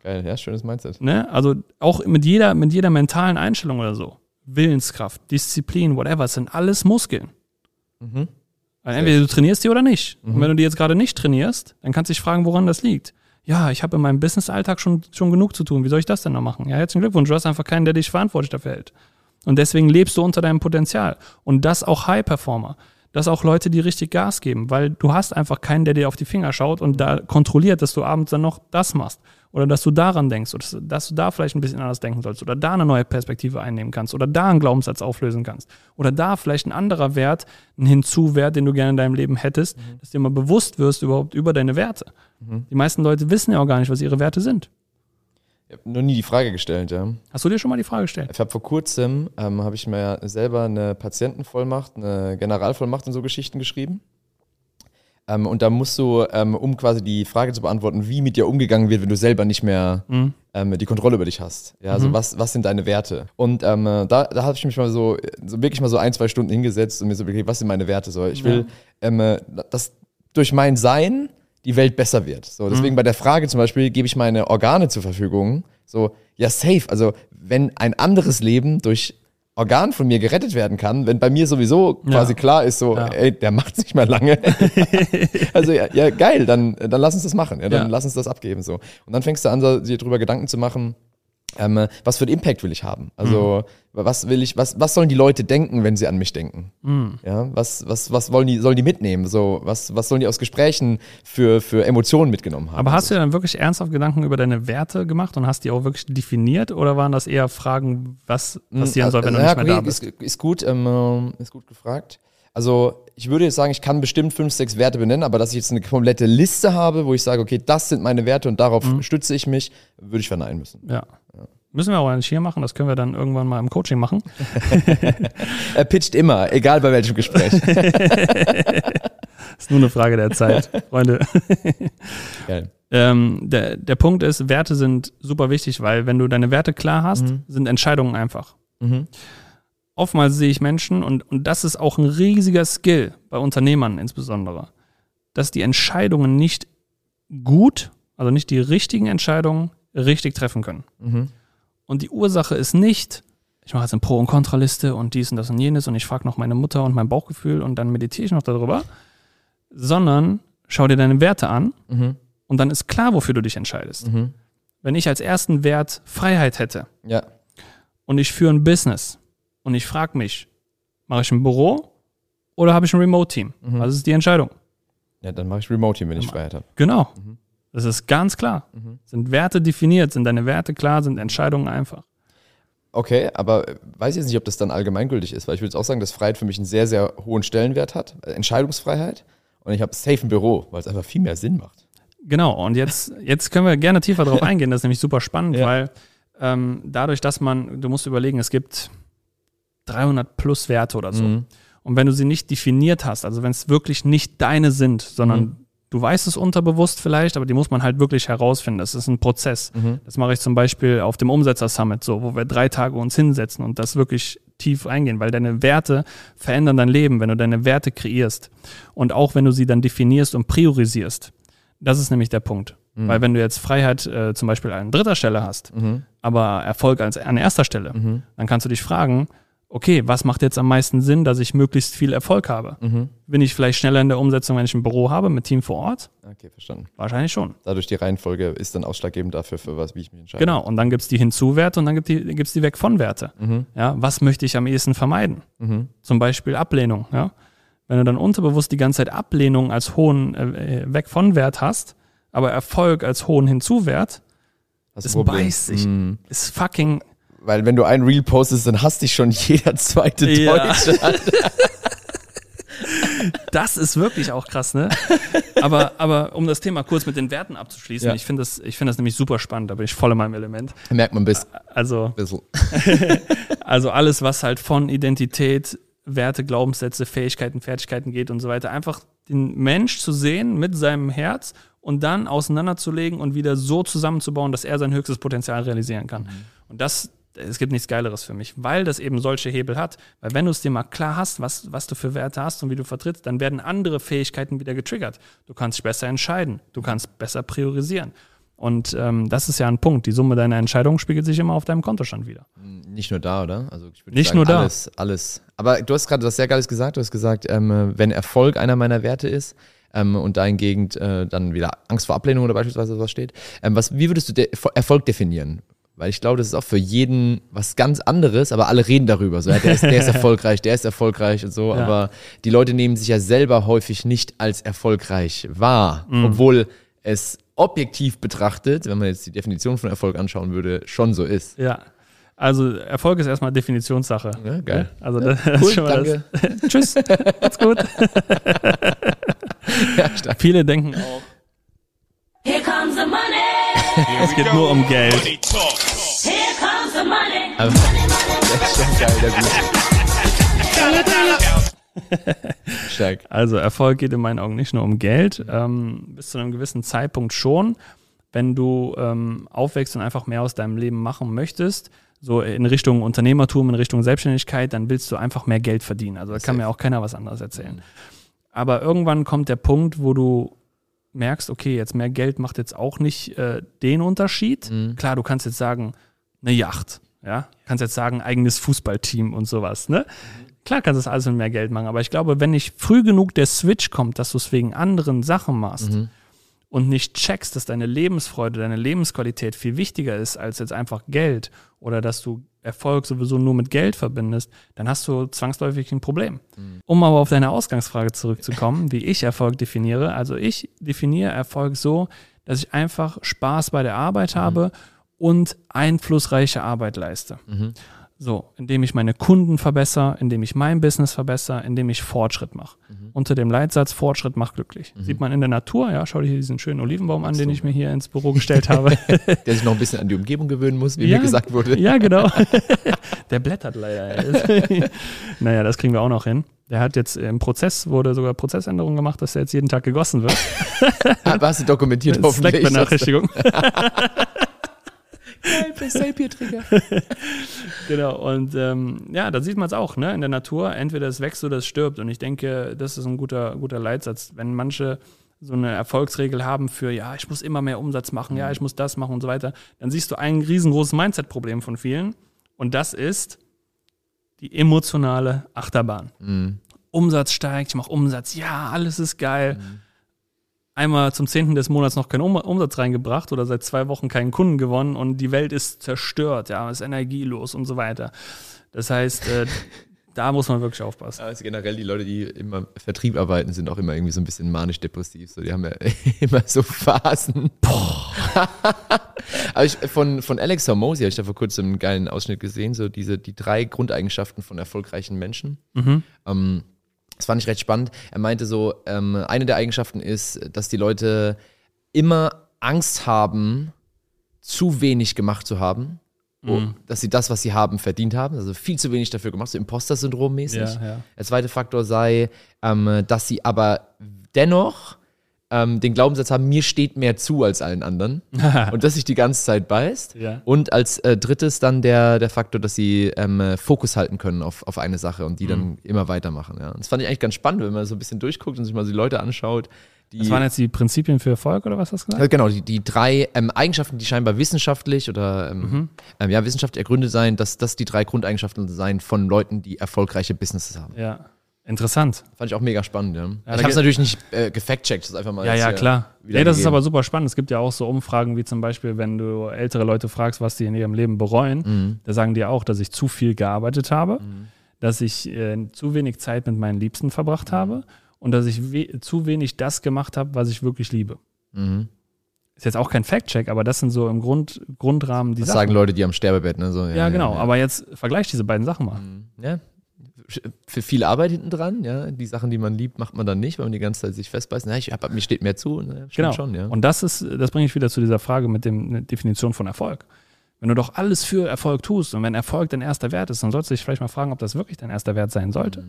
Geil, ja, schönes Mindset. Ne? Also auch mit jeder, mit jeder mentalen Einstellung oder so. Willenskraft, Disziplin, whatever, sind alles Muskeln. Weil entweder du trainierst die oder nicht. Und wenn du die jetzt gerade nicht trainierst, dann kannst du dich fragen, woran das liegt. Ja, ich habe in meinem Business-Alltag schon, schon genug zu tun. Wie soll ich das denn noch machen? Ja, herzlichen Glückwunsch. Du hast einfach keinen, der dich verantwortlich dafür hält. Und deswegen lebst du unter deinem Potenzial. Und das auch High-Performer. Das auch Leute, die richtig Gas geben, weil du hast einfach keinen, der dir auf die Finger schaut und da kontrolliert, dass du abends dann noch das machst. Oder dass du daran denkst, oder dass, dass du da vielleicht ein bisschen anders denken sollst, oder da eine neue Perspektive einnehmen kannst, oder da einen Glaubenssatz auflösen kannst. Oder da vielleicht ein anderer Wert, ein Hinzuwert, den du gerne in deinem Leben hättest, dass dir mal bewusst wirst überhaupt über deine Werte. Die meisten Leute wissen ja auch gar nicht, was ihre Werte sind. Ich habe noch nie die Frage gestellt, ja. Hast du dir schon mal die Frage gestellt? Ich habe vor kurzem, ähm, habe ich mir selber eine Patientenvollmacht, eine Generalvollmacht und so Geschichten geschrieben. Ähm, und da musst du, ähm, um quasi die Frage zu beantworten, wie mit dir umgegangen wird, wenn du selber nicht mehr ähm, die Kontrolle über dich hast. Ja, also was, was sind deine Werte? Und ähm, äh, da, da habe ich mich mal so, so wirklich mal so ein, zwei Stunden hingesetzt und mir so überlegt, was sind meine Werte? So, ich will, ähm, äh, dass durch mein Sein die Welt besser wird. So, deswegen bei der Frage zum Beispiel, gebe ich meine Organe zur Verfügung? So, ja, safe. Also, wenn ein anderes Leben durch Organ von mir gerettet werden kann, wenn bei mir sowieso quasi klar ist, so, Ja. ey, der macht nicht mehr lange. also, ja, ja, geil, dann, dann lass uns das machen. Ja, dann Ja. lass uns das abgeben. So. Und dann fängst du an, dir drüber Gedanken zu machen, ähm, was für einen Impact will ich haben? Also, was will ich, was, was sollen die Leute denken, wenn sie an mich denken? Ja, was, was, was wollen die, sollen die mitnehmen? So, was, was sollen die aus Gesprächen für, für Emotionen mitgenommen haben? Aber hast du dir dann wirklich ernsthaft Gedanken über deine Werte gemacht und hast die auch wirklich definiert oder waren das eher Fragen, was passieren soll, wenn du ja, nicht mehr da bist? Ist, ist gut, ähm, ist gut gefragt. Also ich würde jetzt sagen, ich kann bestimmt fünf, sechs Werte benennen, aber dass ich jetzt eine komplette Liste habe, wo ich sage, okay, das sind meine Werte und darauf Mhm. stütze ich mich, würde ich verneinen müssen. Ja. Müssen wir auch nicht hier machen, das können wir dann irgendwann mal im Coaching machen. Er pitcht immer, egal bei welchem Gespräch. Ist nur eine Frage der Zeit, Freunde. Geil. Ähm, der, der Punkt ist, Werte sind super wichtig, weil wenn du deine Werte klar hast, sind Entscheidungen einfach. Mhm. Oftmals sehe ich Menschen, und, und das ist auch ein riesiger Skill bei Unternehmern insbesondere, dass die Entscheidungen nicht gut, also nicht die richtigen Entscheidungen richtig treffen können. Mhm. Und die Ursache ist nicht, ich mache jetzt eine Pro- und Kontraliste und dies und das und jenes und ich frage noch meine Mutter und mein Bauchgefühl und dann meditiere ich noch darüber, sondern schau dir deine Werte an Mhm. und dann ist klar, wofür du dich entscheidest. Mhm. Wenn ich als ersten Wert Freiheit hätte Ja. und ich führe ein Business und ich frage mich, mache ich ein Büro oder habe ich ein Remote-Team? Mhm. Was ist die Entscheidung? Ja, dann mache ich Remote Team, wenn ich Freiheit habe. Genau. Mhm. Das ist ganz klar. Sind Werte definiert, sind deine Werte klar, sind Entscheidungen einfach. Okay, aber weiß ich jetzt nicht, ob das dann allgemeingültig ist, weil ich würde jetzt auch sagen, dass Freiheit für mich einen sehr, sehr hohen Stellenwert hat. Äh, Entscheidungsfreiheit. Und ich habe safe ein Büro, weil es einfach viel mehr Sinn macht. Genau, und jetzt, jetzt können wir gerne tiefer drauf eingehen. Das ist nämlich super spannend, Ja. weil ähm, dadurch, dass man, du musst überlegen, es gibt 300 plus Werte oder so. Mhm. Und wenn du sie nicht definiert hast, also wenn es wirklich nicht deine sind, sondern Mhm. Du weißt es unterbewusst vielleicht, aber die muss man halt wirklich herausfinden. Das ist ein Prozess. Mhm. Das mache ich zum Beispiel auf dem Umsetzer-Summit, so, wo wir drei Tage uns hinsetzen und das wirklich tief eingehen, weil deine Werte verändern dein Leben, wenn du deine Werte kreierst. Und auch wenn du sie dann definierst und priorisierst. Das ist nämlich der Punkt. Weil wenn du jetzt Freiheit äh, zum Beispiel an dritter Stelle hast, Mhm. aber Erfolg als, an erster Stelle, Mhm. dann kannst du dich fragen, okay, was macht jetzt am meisten Sinn, dass ich möglichst viel Erfolg habe? Mhm. Bin ich vielleicht schneller in der Umsetzung, wenn ich ein Büro habe mit Team vor Ort? Okay, verstanden. Wahrscheinlich schon. Dadurch die Reihenfolge ist dann ausschlaggebend dafür, für was, wie ich mich entscheide. Genau. Und dann gibt's die Hinzuwerte und dann gibt die, gibt's die Weg-von-Werte. Mhm. Ja, was möchte ich am ehesten vermeiden? Mhm. Zum Beispiel Ablehnung. Ja? Wenn du dann unterbewusst die ganze Zeit Ablehnung als hohen äh, Weg-von-Wert hast, aber Erfolg als hohen Hinzuwert, Hast Es beißt sich. Mhm. ist fucking Weil wenn du ein Reel postest, dann hasst dich schon jeder zweite Ja. Deutsche. Das ist wirklich auch krass, ne? Aber, aber um das Thema kurz mit den Werten abzuschließen, Ja. ich finde das, ich finde das nämlich super spannend, da bin ich voll in meinem Element. Merkt man bis Also, ein bisschen. also alles, was halt von Identität, Werte, Glaubenssätze, Fähigkeiten, Fertigkeiten geht und so weiter, einfach den Mensch zu sehen mit seinem Herz und dann auseinanderzulegen und wieder so zusammenzubauen, dass er sein höchstes Potenzial realisieren kann. Und das, es gibt nichts Geileres für mich, weil das eben solche Hebel hat. Weil wenn du es dir mal klar hast, was, was du für Werte hast und wie du vertrittst, dann werden andere Fähigkeiten wieder getriggert. Du kannst dich besser entscheiden, du kannst besser priorisieren. Und ähm, das ist ja ein Punkt. Die Summe deiner Entscheidungen spiegelt sich immer auf deinem Kontostand wieder. Nicht nur da, oder? Also ich würde Nicht sagen, nur da. Alles, alles. Aber du hast gerade was sehr Geiles gesagt. Du hast gesagt, ähm, wenn Erfolg einer meiner Werte ist ähm, und dahingehend äh, dann wieder Angst vor Ablehnung oder beispielsweise sowas steht, ähm, was, wie würdest du de Erfolg definieren? Weil ich glaube, das ist auch für jeden was ganz anderes, aber alle reden darüber. So, ja, der, ist, der ist erfolgreich, der ist erfolgreich und so. Ja. Aber die Leute nehmen sich ja selber häufig nicht als erfolgreich wahr, Mhm. obwohl es objektiv betrachtet, wenn man jetzt die Definition von Erfolg anschauen würde, schon so ist. Ja. Also Erfolg ist erstmal Definitionssache. Ja, geil. Also das Cool, ist schon mal danke. das. Tschüss. Macht's gut. Ja. Viele denken auch, es geht nur um Geld. Here comes the money. Aber das ist schon geil, der. Stark. Also Erfolg geht in meinen Augen nicht nur um Geld, ähm, bis zu einem gewissen Zeitpunkt schon. Wenn du ähm, aufwächst und einfach mehr aus deinem Leben machen möchtest, so in Richtung Unternehmertum, in Richtung Selbstständigkeit, dann willst du einfach mehr Geld verdienen. Also da kann mir auch keiner was anderes erzählen. Aber irgendwann kommt der Punkt, wo du merkst, okay, jetzt mehr Geld macht jetzt auch nicht äh, den Unterschied. Klar, du kannst jetzt sagen, eine Yacht, ja, kannst jetzt sagen, eigenes Fußballteam und sowas, ne? Klar kannst du das alles mit mehr Geld machen, aber ich glaube, wenn nicht früh genug der Switch kommt, dass du es wegen anderen Sachen machst und nicht checkst, dass deine Lebensfreude, deine Lebensqualität viel wichtiger ist als jetzt einfach Geld oder dass du Erfolg sowieso nur mit Geld verbindest, dann hast du zwangsläufig ein Problem. Um aber auf deine Ausgangsfrage zurückzukommen, wie ich Erfolg definiere. Also ich definiere Erfolg so, dass ich einfach Spaß bei der Arbeit habe und einflussreiche Arbeit leiste. So, indem ich meine Kunden verbessere, indem ich mein Business verbessere, indem ich Fortschritt mache. Unter dem Leitsatz Fortschritt macht glücklich. Sieht man in der Natur, ja, schau dir hier diesen schönen Olivenbaum an, den ich mir hier ins Büro gestellt habe. Der sich noch ein bisschen an die Umgebung gewöhnen muss, wie Ja, mir gesagt wurde. Ja, genau. Der blättert leider. naja, das kriegen wir auch noch hin. Der hat jetzt im Prozess, wurde sogar Prozessänderungen gemacht, dass er jetzt jeden Tag gegossen wird. Aber hast du dokumentiert hoffentlich. Slack-Benachrichtigung. Zapier-Trigger. Genau, und ähm, ja, da sieht man es auch, ne? In der Natur, entweder es wächst oder es stirbt. Und ich denke, das ist ein guter, guter Leitsatz. Wenn manche so eine Erfolgsregel haben für, ja, ich muss immer mehr Umsatz machen, ja, ich muss das machen und so weiter, dann siehst du ein riesengroßes Mindset-Problem von vielen. Und das ist die emotionale Achterbahn. Umsatz steigt, ich mache Umsatz, ja, alles ist geil. Einmal zum 10. des Monats noch keinen um Umsatz reingebracht oder seit zwei Wochen keinen Kunden gewonnen und die Welt ist zerstört, ja, ist energielos und so weiter. Das heißt, äh, da muss man wirklich aufpassen. Also generell die Leute, die im Vertrieb arbeiten, sind auch immer irgendwie so ein bisschen manisch-depressiv. So, die haben ja immer so Phasen. Aber ich, von, von Alex Hormozy habe ich da vor kurzem einen geilen Ausschnitt gesehen, so diese, die drei Grundeigenschaften von erfolgreichen Menschen. Ähm, das fand ich recht spannend. Er meinte so, ähm, eine der Eigenschaften ist, dass die Leute immer Angst haben, zu wenig gemacht zu haben. Oh, dass sie das, was sie haben, verdient haben. Also viel zu wenig dafür gemacht, so Imposter-Syndrom mäßig. Ja, ja. Der zweite Faktor sei, ähm, dass sie aber dennoch ähm, den Glaubenssatz haben, mir steht mehr zu als allen anderen. und dass sich die ganze Zeit beißt. Ja. Und als äh, drittes dann der, der Faktor, dass sie ähm, äh, Fokus halten können auf, auf eine Sache und die Mhm. dann immer weitermachen. Ja. Und das fand ich eigentlich ganz spannend, wenn man so ein bisschen durchguckt und sich mal so die Leute anschaut. Die, Das waren jetzt die Prinzipien für Erfolg oder was hast du gesagt? äh, Genau, die, die drei ähm, Eigenschaften, die scheinbar wissenschaftlich oder ähm, Mhm. ähm, ja, wissenschaftlich ergründet sein, dass das die drei Grundeigenschaften sein von Leuten, die erfolgreiche Businesses haben. Ja, interessant. Fand ich auch mega spannend, ja. da ich habe es natürlich nicht äh, gefact-checkt, das ist einfach mal. Ja, ja, klar. Nee, das ist gegeben. aber super spannend. Es gibt ja auch so Umfragen wie zum Beispiel, wenn du ältere Leute fragst, was die in ihrem Leben bereuen, Mhm. da sagen die auch, dass ich zu viel gearbeitet habe, dass ich äh, zu wenig Zeit mit meinen Liebsten verbracht habe und dass ich we zu wenig das gemacht habe, was ich wirklich liebe. Mhm. Ist jetzt auch kein Fact-Check, aber das sind so im Grund, Grundrahmen die Das Sachen. sagen Leute, die am Sterbebett, ne? So, ja, genau. Ja, Aber jetzt vergleich diese beiden Sachen mal. ja. Für viel Arbeit hinten dran, ja. Die Sachen, die man liebt, macht man dann nicht, weil man die ganze Zeit sich festbeißt. Na, ich hab, mir steht mehr zu. Ne? Stimmt Genau. schon, ja. Und das ist, das bringe ich wieder zu dieser Frage mit eine Definition von Erfolg. Wenn du doch alles für Erfolg tust und wenn Erfolg dein erster Wert ist, dann solltest du dich vielleicht mal fragen, ob das wirklich dein erster Wert sein sollte.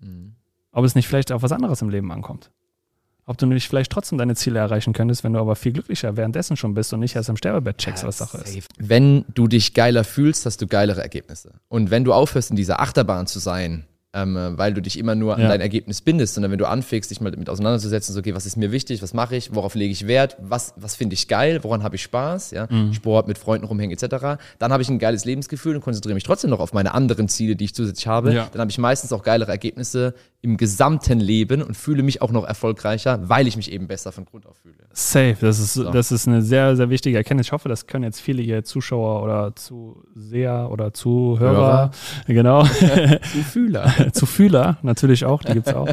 Mhm. Ob es nicht vielleicht auf was anderes im Leben ankommt. Ob du nicht vielleicht trotzdem deine Ziele erreichen könntest, wenn du aber viel glücklicher währenddessen schon bist und nicht erst im Sterbebett checkst, was Sache ist. Wenn du dich geiler fühlst, hast du geilere Ergebnisse. Und wenn du aufhörst, in dieser Achterbahn zu sein, ähm, äh, weil du dich immer nur an Ja. dein Ergebnis bindest, sondern wenn du anfängst, dich mal damit auseinanderzusetzen, so, okay, was ist mir wichtig, was mache ich, worauf lege ich Wert, was, was finde ich geil, woran habe ich Spaß, ja, Mhm. Sport, mit Freunden rumhängen etc., dann habe ich ein geiles Lebensgefühl und konzentriere mich trotzdem noch auf meine anderen Ziele, die ich zusätzlich habe, Ja. dann habe ich meistens auch geilere Ergebnisse im gesamten Leben und fühle mich auch noch erfolgreicher, weil ich mich eben besser von Grund auf fühle. Safe, das ist, das ist eine sehr, sehr wichtige Erkenntnis. Ich hoffe, das können jetzt viele hier Zuschauer oder Zuseher oder Zuhörer, genau, Du Fühler. Zufühler natürlich auch, die gibt's auch,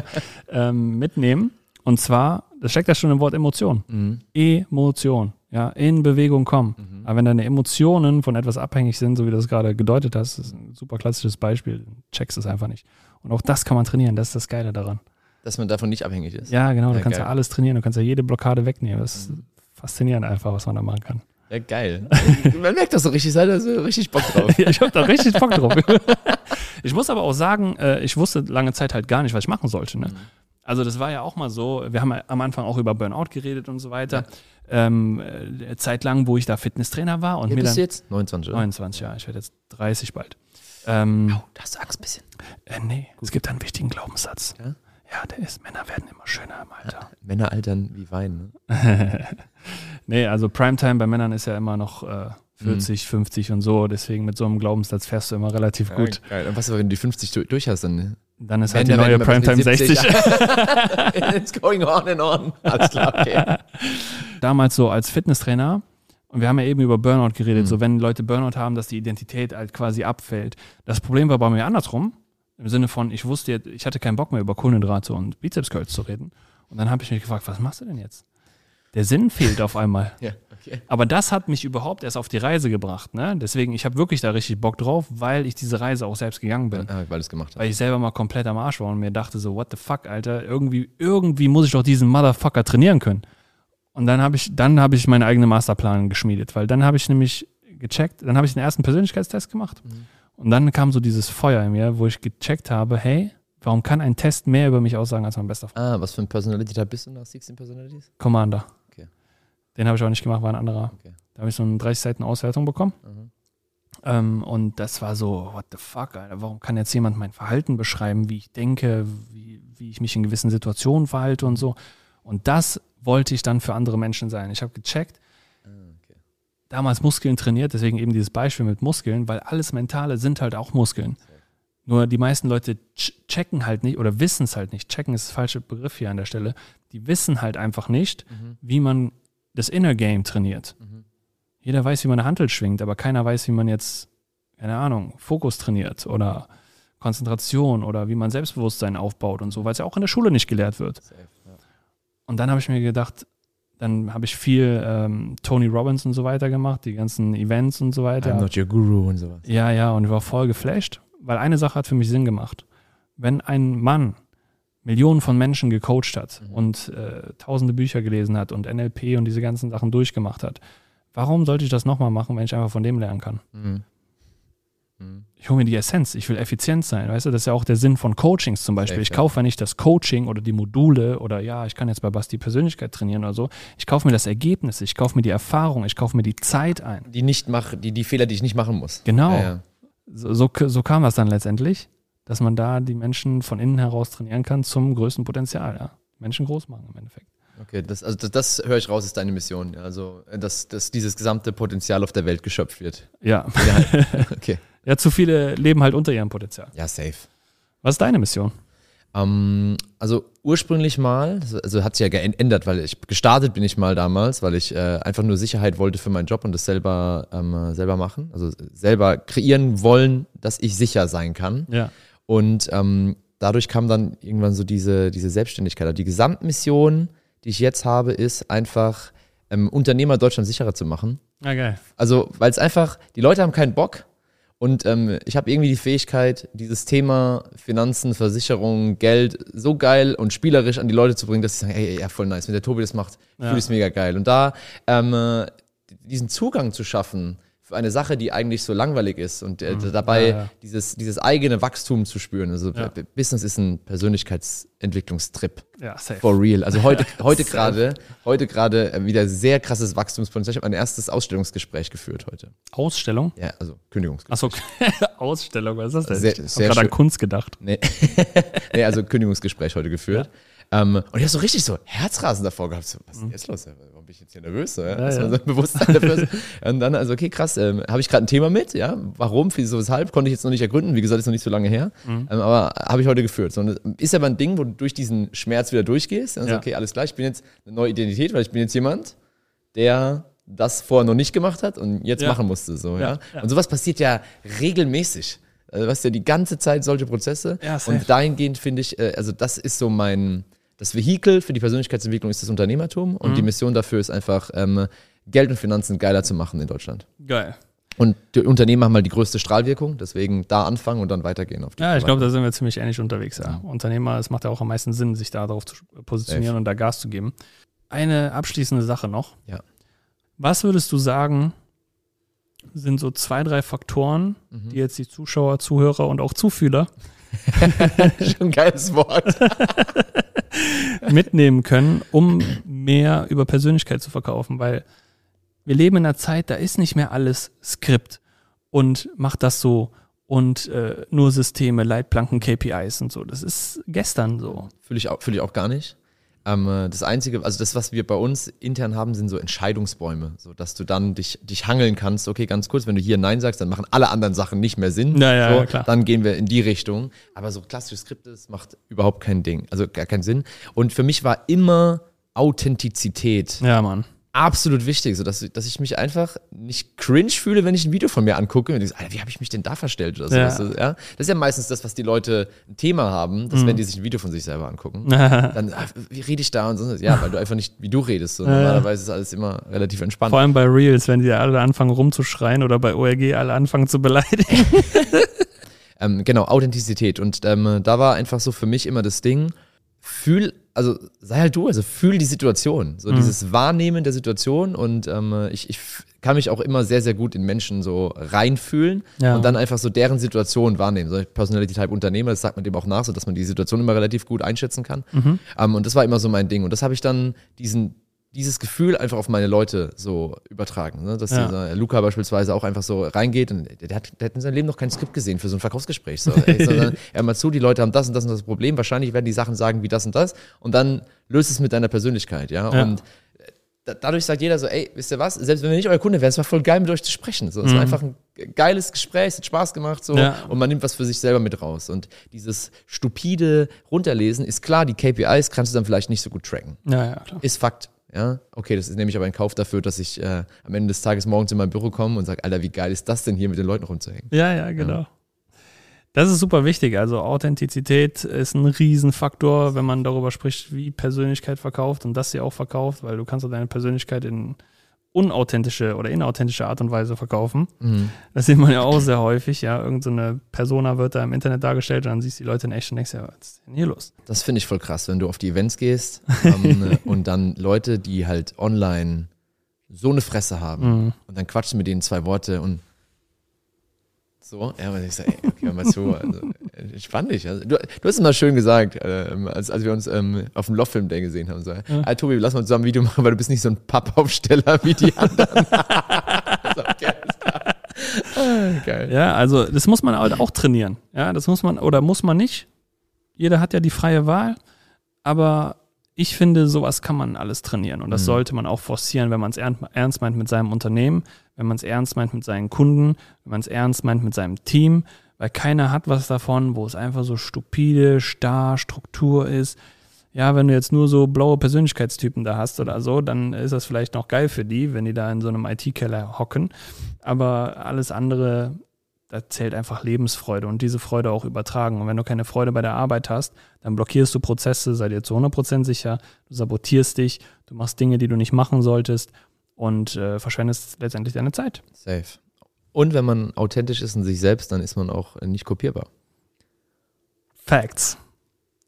ähm, mitnehmen. Und zwar, das steckt ja schon im Wort Emotion. Mhm. Emotion, ja, in Bewegung kommen. Aber wenn deine Emotionen von etwas abhängig sind, so wie du das gerade gedeutet hast, das ist ein super klassisches Beispiel, checkst es einfach nicht. Und auch das kann man trainieren, das ist das Geile daran. Dass man davon nicht abhängig ist. Ja, genau, du Ja, kannst geil. ja alles trainieren, du kannst ja jede Blockade wegnehmen. Das ist faszinierend einfach, was man da machen kann. Ja, geil. Man merkt das so richtig, seid ihr so richtig Bock drauf. Ja, ich habe da richtig Bock drauf. ich muss aber auch sagen, äh, ich wusste lange Zeit halt gar nicht, was ich machen sollte. Ne? Also das war ja auch mal so, wir haben ja am Anfang auch über Burnout geredet und so weiter. Ähm, äh, Zeitlang, wo ich da Fitnesstrainer war und Wie mir bist dann du jetzt? 29, oder? 29 Jahre, ich werde jetzt 30 bald. Ähm, Oh, da hast du Angst ein bisschen. äh, nee, es gibt einen wichtigen Glaubenssatz. Ja? Ja, der ist, Männer werden immer schöner im Alter. Männer altern wie Wein. Ne? Nee, also Primetime bei Männern ist ja immer noch äh, 40, 50 und so. Deswegen mit so einem Glaubenssatz fährst du immer relativ gut. Ja, geil. Und was, wenn du die 50 du- durch hast, dann Dann ist halt Wenn, die neue Primetime bis mit 60. It's going on and on. Alles klar, okay. Damals so als Fitnesstrainer, und wir haben ja eben über Burnout geredet, Mhm. so wenn Leute Burnout haben, dass die Identität halt quasi abfällt. Das Problem war bei mir andersrum, im Sinne von, ich wusste, jetzt- ich hatte keinen Bock mehr über Kohlenhydrate und Bizeps Curls zu reden. Und dann habe ich mich gefragt, was machst du denn jetzt? Der Sinn fehlt auf einmal. Ja, okay. Aber das hat mich überhaupt erst auf die Reise gebracht. Ne? Deswegen, ich habe wirklich da richtig Bock drauf, weil ich diese Reise auch selbst gegangen bin. Ah, weil gemacht. Weil ich selber mal komplett am Arsch war und mir dachte so, what the fuck, Alter, irgendwie, irgendwie muss ich doch diesen Motherfucker trainieren können. Und dann habe ich, dann habe ich meinen eigenen Masterplan geschmiedet, weil dann habe ich nämlich gecheckt, dann habe ich den ersten Persönlichkeitstest gemacht und dann kam so dieses Feuer in mir, wo ich gecheckt habe, hey, warum kann ein Test mehr über mich aussagen als mein bester Freund? Ah, was für ein Personality-Type bist du nach 16 Personalities? Commander. Okay. Den habe ich auch nicht gemacht, war ein anderer. Okay. Da habe ich so eine 30 Seiten Auswertung bekommen. Mhm. Ähm, und das war so, what the fuck, Alter, warum kann jetzt jemand mein Verhalten beschreiben, wie ich denke, wie, wie ich mich in gewissen Situationen verhalte und so. Und das wollte ich dann für andere Menschen sein. Ich habe gecheckt, okay. damals Muskeln trainiert, deswegen eben dieses Beispiel mit Muskeln, weil alles Mentale sind halt auch Muskeln. Nur die meisten Leute ch- checken halt nicht oder wissen es halt nicht. Checken ist der falsche Begriff hier an der Stelle. Die wissen halt einfach nicht, wie man das Inner Game trainiert. Jeder weiß, wie man eine Hantel schwingt, aber keiner weiß, wie man jetzt, keine Ahnung, Fokus trainiert oder Konzentration oder wie man Selbstbewusstsein aufbaut und so, weil es ja auch in der Schule nicht gelehrt wird. Safe. Und dann habe ich mir gedacht, dann habe ich viel ähm, Tony Robbins und so weiter gemacht, die ganzen Events und so weiter. I'm not your guru und sowas. Ja, ja, und ich war voll geflasht, weil eine Sache hat für mich Sinn gemacht. Wenn ein Mann Millionen von Menschen gecoacht hat und äh, tausende Bücher gelesen hat und NLP und diese ganzen Sachen durchgemacht hat, warum sollte ich das nochmal machen, wenn ich einfach von dem lernen kann? Mhm. Mhm. Ich hole mir die Essenz, ich will effizient sein, weißt du, das ist ja auch der Sinn von Coachings zum Beispiel. Ich kaufe ja nicht das Coaching oder die Module oder ja, ich kann jetzt bei Basti Persönlichkeit trainieren oder so. Ich kaufe mir das Ergebnis, ich kaufe mir die Erfahrung, ich kaufe mir die Zeit ein. Die nicht mach, die, die Fehler, die ich nicht machen muss. Genau. Ja, ja. so, so, so kam das dann letztendlich, dass man da die Menschen von innen heraus trainieren kann zum größten Potenzial. Ja. Menschen groß machen im Endeffekt. Okay, das, also das, das höre ich raus, ist deine Mission. Also, äh, dass, dass dieses gesamte Potenzial auf der Welt geschöpft wird. Ja. Ja, okay. ja, zu viele leben halt unter ihrem Potenzial. Ja, safe. Was ist deine Mission? Ähm, also ursprünglich mal, also hat sich ja geändert, weil ich gestartet bin ich mal damals, weil ich äh, einfach nur Sicherheit wollte für meinen Job und das selber, ähm, selber machen. Also selber kreieren wollen, dass ich sicher sein kann. Ja. Und ähm, dadurch kam dann irgendwann so diese, diese Selbstständigkeit. Also die Gesamtmission, die ich jetzt habe, ist einfach, ähm, Unternehmer Deutschland sicherer zu machen. Ah, geil. Also, weil es einfach, die Leute haben keinen Bock und ähm, ich habe irgendwie die Fähigkeit, dieses Thema Finanzen, Versicherung, Geld so geil und spielerisch an die Leute zu bringen, dass sie sagen, ey, ja, voll nice, wenn der Tobi das macht, Ja. fühle ich es mega geil. Und da ähm, äh, diesen Zugang zu schaffen für eine Sache, die eigentlich so langweilig ist und äh, dabei Mhm. Ja, ja. Dieses, dieses eigene Wachstum zu spüren. Also Ja. Business ist ein Persönlichkeitsentwicklungstrip. Ja, safe. For real. Also heute, heute gerade, heute gerade äh, wieder sehr krasses Wachstumspotenzial. Ich habe mein erstes Ausstellungsgespräch geführt heute. Ausstellung? Ja, also Kündigungsgespräch. Achso, Ausstellung, was ist das denn? Sehr- ich habe gerade an. Kunst gedacht. Nee. nee, also Kündigungsgespräch heute geführt. Ähm, und ich habe so richtig so Herzrasen davor gehabt. So, was ist denn jetzt los? Bin ich jetzt hier nervös? So, ja? Ja, man ja. so Bewusstsein dafür ist. Und dann, also, okay, krass, ähm, habe ich gerade ein Thema mit, ja? Warum, wieso, weshalb, konnte ich jetzt noch nicht ergründen. Wie gesagt, ist noch nicht so lange her. Mhm. Ähm, aber habe ich heute geführt. So, ist aber ein Ding, wo du durch diesen Schmerz wieder durchgehst. Also, okay, alles klar, ich bin jetzt eine neue Identität, weil ich bin jetzt jemand, der das vorher noch nicht gemacht hat und jetzt machen musste. So, ja? Und sowas passiert ja regelmäßig. Also, du hast ja die ganze Zeit solche Prozesse. Und dahingehend finde ich, äh, also das ist so mein, das Vehikel für die Persönlichkeitsentwicklung ist das Unternehmertum und Mhm. die Mission dafür ist einfach, ähm, Geld und Finanzen geiler zu machen in Deutschland. Geil. Und die Unternehmen haben mal die größte Strahlwirkung, deswegen da anfangen und dann weitergehen auf die Ja, ich glaube, da sind wir ziemlich ähnlich unterwegs. Ja. Unternehmer, es macht ja auch am meisten Sinn, sich da darauf zu positionieren und da Gas zu geben. Eine abschließende Sache noch. Ja. Was würdest du sagen, sind so zwei, drei Faktoren, Mhm. die jetzt die Zuschauer, Zuhörer und auch Zufühler Schon ein geiles Wort. mitnehmen können, um mehr über Persönlichkeit zu verkaufen? Weil wir leben in einer Zeit, da ist nicht mehr alles Skript und macht das so und äh, nur Systeme, Leitplanken, KPIs und so. Das ist gestern so. Fühle ich, auch- fühl ich auch gar nicht. Ähm, äh, das Einzige, also das, was wir bei uns intern haben, sind so Entscheidungsbäume, so dass du dann dich, dich hangeln kannst. Okay, ganz kurz, wenn du hier Nein sagst, dann machen alle anderen Sachen nicht mehr Sinn. Ja, ja, so, ja, klar. Dann gehen wir in die Richtung. Aber so klassische Skripte, das macht überhaupt kein Ding, also gar keinen Sinn. Und für mich war immer Authentizität Ja, Mann. Absolut wichtig, so dass, dass ich mich einfach nicht cringe fühle, wenn ich ein Video von mir angucke und ich so, Alter, wie habe ich mich denn da verstellt oder so. Ja. weißt du, ja? Das ist ja meistens das, was die Leute ein Thema haben, Mhm. dass wenn die sich ein Video von sich selber angucken, dann, ah, wie rede ich da und so. Ja, weil du einfach nicht, wie du redest. So. Normalerweise ist alles immer relativ entspannt. Vor allem bei Reels, wenn die alle anfangen rumzuschreien oder bei ORG alle anfangen zu beleidigen. Ähm, genau, Authentizität. Und ähm, da war einfach so für mich immer das Ding, fühl, also sei halt du, also fühl die Situation. Mhm. So dieses Wahrnehmen der Situation und ähm, ich, ich kann mich auch immer sehr, sehr gut in Menschen so reinfühlen Ja. und dann einfach so deren Situation wahrnehmen. So Personality Type Unternehmer, das sagt man dem auch nach, so dass man die Situation immer relativ gut einschätzen kann. Mhm. Ähm, und das war immer so mein Ding. Und das habe ich dann diesen dieses Gefühl einfach auf meine Leute so übertragen. Ne? Dass Ja. dieser Luca beispielsweise auch einfach so reingeht und der, hat, der hat in seinem Leben noch kein Skript gesehen für so ein Verkaufsgespräch. So, sondern, ja, mal zu, die Leute haben das und das und das Problem. Wahrscheinlich werden die Sachen sagen wie das und das und dann löst es mit deiner Persönlichkeit. Ja. Ja. Und da, dadurch sagt jeder so, ey, wisst ihr was? Selbst wenn wir nicht euer Kunde wären, es war voll geil mit euch zu sprechen. So, es war einfach ein geiles Gespräch, es hat Spaß gemacht so Mhm. Ja. und man nimmt was für sich selber mit raus. Und dieses stupide Runterlesen ist klar, die KPIs kannst du dann vielleicht nicht so gut tracken. ja, ja, klar. Ist Fakt. Ja, okay, das ist nämlich aber ein Kauf dafür, dass ich äh, am Ende des Tages morgens in mein Büro komme und sage, Alter, wie geil ist das denn hier mit den Leuten rumzuhängen? Ja, ja, genau. Das ist super wichtig. Also Authentizität ist ein Riesenfaktor, wenn man darüber spricht, wie Persönlichkeit verkauft und dass sie auch verkauft, weil du kannst deine Persönlichkeit in unauthentische oder inauthentische Art und Weise verkaufen. Das sieht man ja auch sehr häufig. Ja, irgendeine so eine Persona wird da im Internet dargestellt und dann siehst du die Leute in echt und denkst, ja, was ist denn hier los? Das finde ich voll krass, wenn du auf die Events gehst ähm, und dann Leute, die halt online so eine Fresse haben und dann quatschen mit denen zwei Worte und so, ja, aber ich sage, ey, okay, hör mal zu, also, dich. Also, du, du hast immer schön gesagt, ähm, als, als wir uns ähm, auf dem Love-Film Day gesehen haben, so, ah, Tobi, lass mal zusammen ein Video machen, weil du bist nicht so ein Pappaufsteller wie die anderen. okay. Ah, geil. Ja, also das muss man halt auch trainieren. Ja, das muss man oder muss man nicht. Jeder hat ja die freie Wahl, aber ich finde, sowas kann man alles trainieren und das sollte man auch forcieren, wenn man es ernst meint mit seinem Unternehmen, wenn man es ernst meint mit seinen Kunden, wenn man es ernst meint mit seinem Team, weil keiner hat was davon, wo es einfach so stupide, starr, Struktur ist. Ja, wenn du jetzt nur so blaue Persönlichkeitstypen da hast oder so, dann ist das vielleicht noch geil für die, wenn die da in so einem IT-Keller hocken. Aber alles andere, da zählt einfach Lebensfreude und diese Freude auch übertragen. Und wenn du keine Freude bei der Arbeit hast, dann blockierst du Prozesse, sei dir zu 100% sicher, du sabotierst dich, du machst Dinge, die du nicht machen solltest und äh, verschwendest letztendlich deine Zeit. Safe. Und wenn man authentisch ist in sich selbst, dann ist man auch nicht kopierbar. Facts.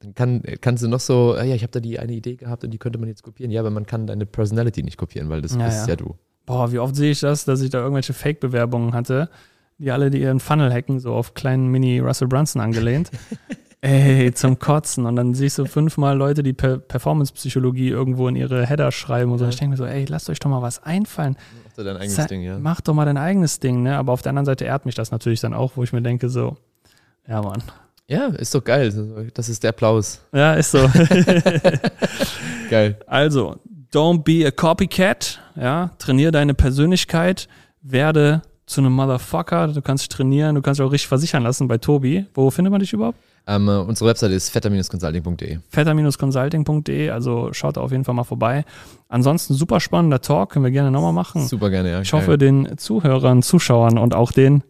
Dann kann, kannst du noch so, ah ja, ich habe da die eine Idee gehabt und die könnte man jetzt kopieren. Ja, aber man kann deine Personality nicht kopieren, weil das Ja, bist ja. ja du. Boah, wie oft sehe ich das, dass ich da irgendwelche Fake-Bewerbungen hatte, die alle die ihren Funnel hacken, so auf kleinen Mini-Russell Brunson angelehnt. Ey, zum Kotzen. Und dann siehst du fünfmal Leute, die per Performance-Psychologie irgendwo in ihre Header schreiben und so. Ich denke mir so, ey, lasst euch doch mal was einfallen. Mach dir dein eigenes Sei- Ding, ja. Mach doch mal dein eigenes Ding, ne? Aber auf der anderen Seite ehrt mich das natürlich dann auch, wo ich mir denke, so, ja, Mann. Ja, ist doch geil. Das ist der Applaus. Ja, ist so. Geil. Also, don't be a copycat, ja, trainiere deine Persönlichkeit, werde zu einem Motherfucker, du kannst dich trainieren, du kannst dich auch richtig versichern lassen bei Tobi. Wo findet man dich überhaupt? Ähm, äh, unsere Webseite ist fetter-consulting.de. fetter-consulting.de, also schaut da auf jeden Fall mal vorbei. Ansonsten super spannender Talk, können wir gerne nochmal machen. Super gerne, ja. Ich hoffe, den Zuhörern, Zuschauern und auch den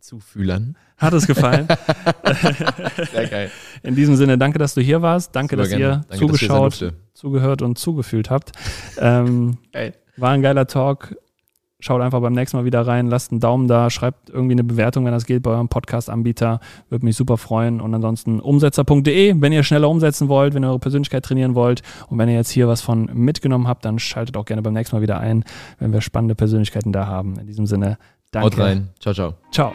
Zufühlern. hat es gefallen. Sehr geil. In diesem Sinne, danke, dass du hier warst. Danke, Super dass gerne. ihr Danke, dass zugeschaut, durfte. zugehört und zugefühlt habt. Ähm, Geil. war ein geiler Talk. Schaut einfach beim nächsten Mal wieder rein, lasst einen Daumen da, schreibt irgendwie eine Bewertung, wenn das geht, bei eurem Podcast-Anbieter. Würde mich super freuen. Und ansonsten umsetzer.de, wenn ihr schneller umsetzen wollt, wenn ihr eure Persönlichkeit trainieren wollt. Und wenn ihr jetzt hier was von mitgenommen habt, dann schaltet auch gerne beim nächsten Mal wieder ein, wenn wir spannende Persönlichkeiten da haben. In diesem Sinne, danke. Haut rein. Ciao, ciao. Ciao.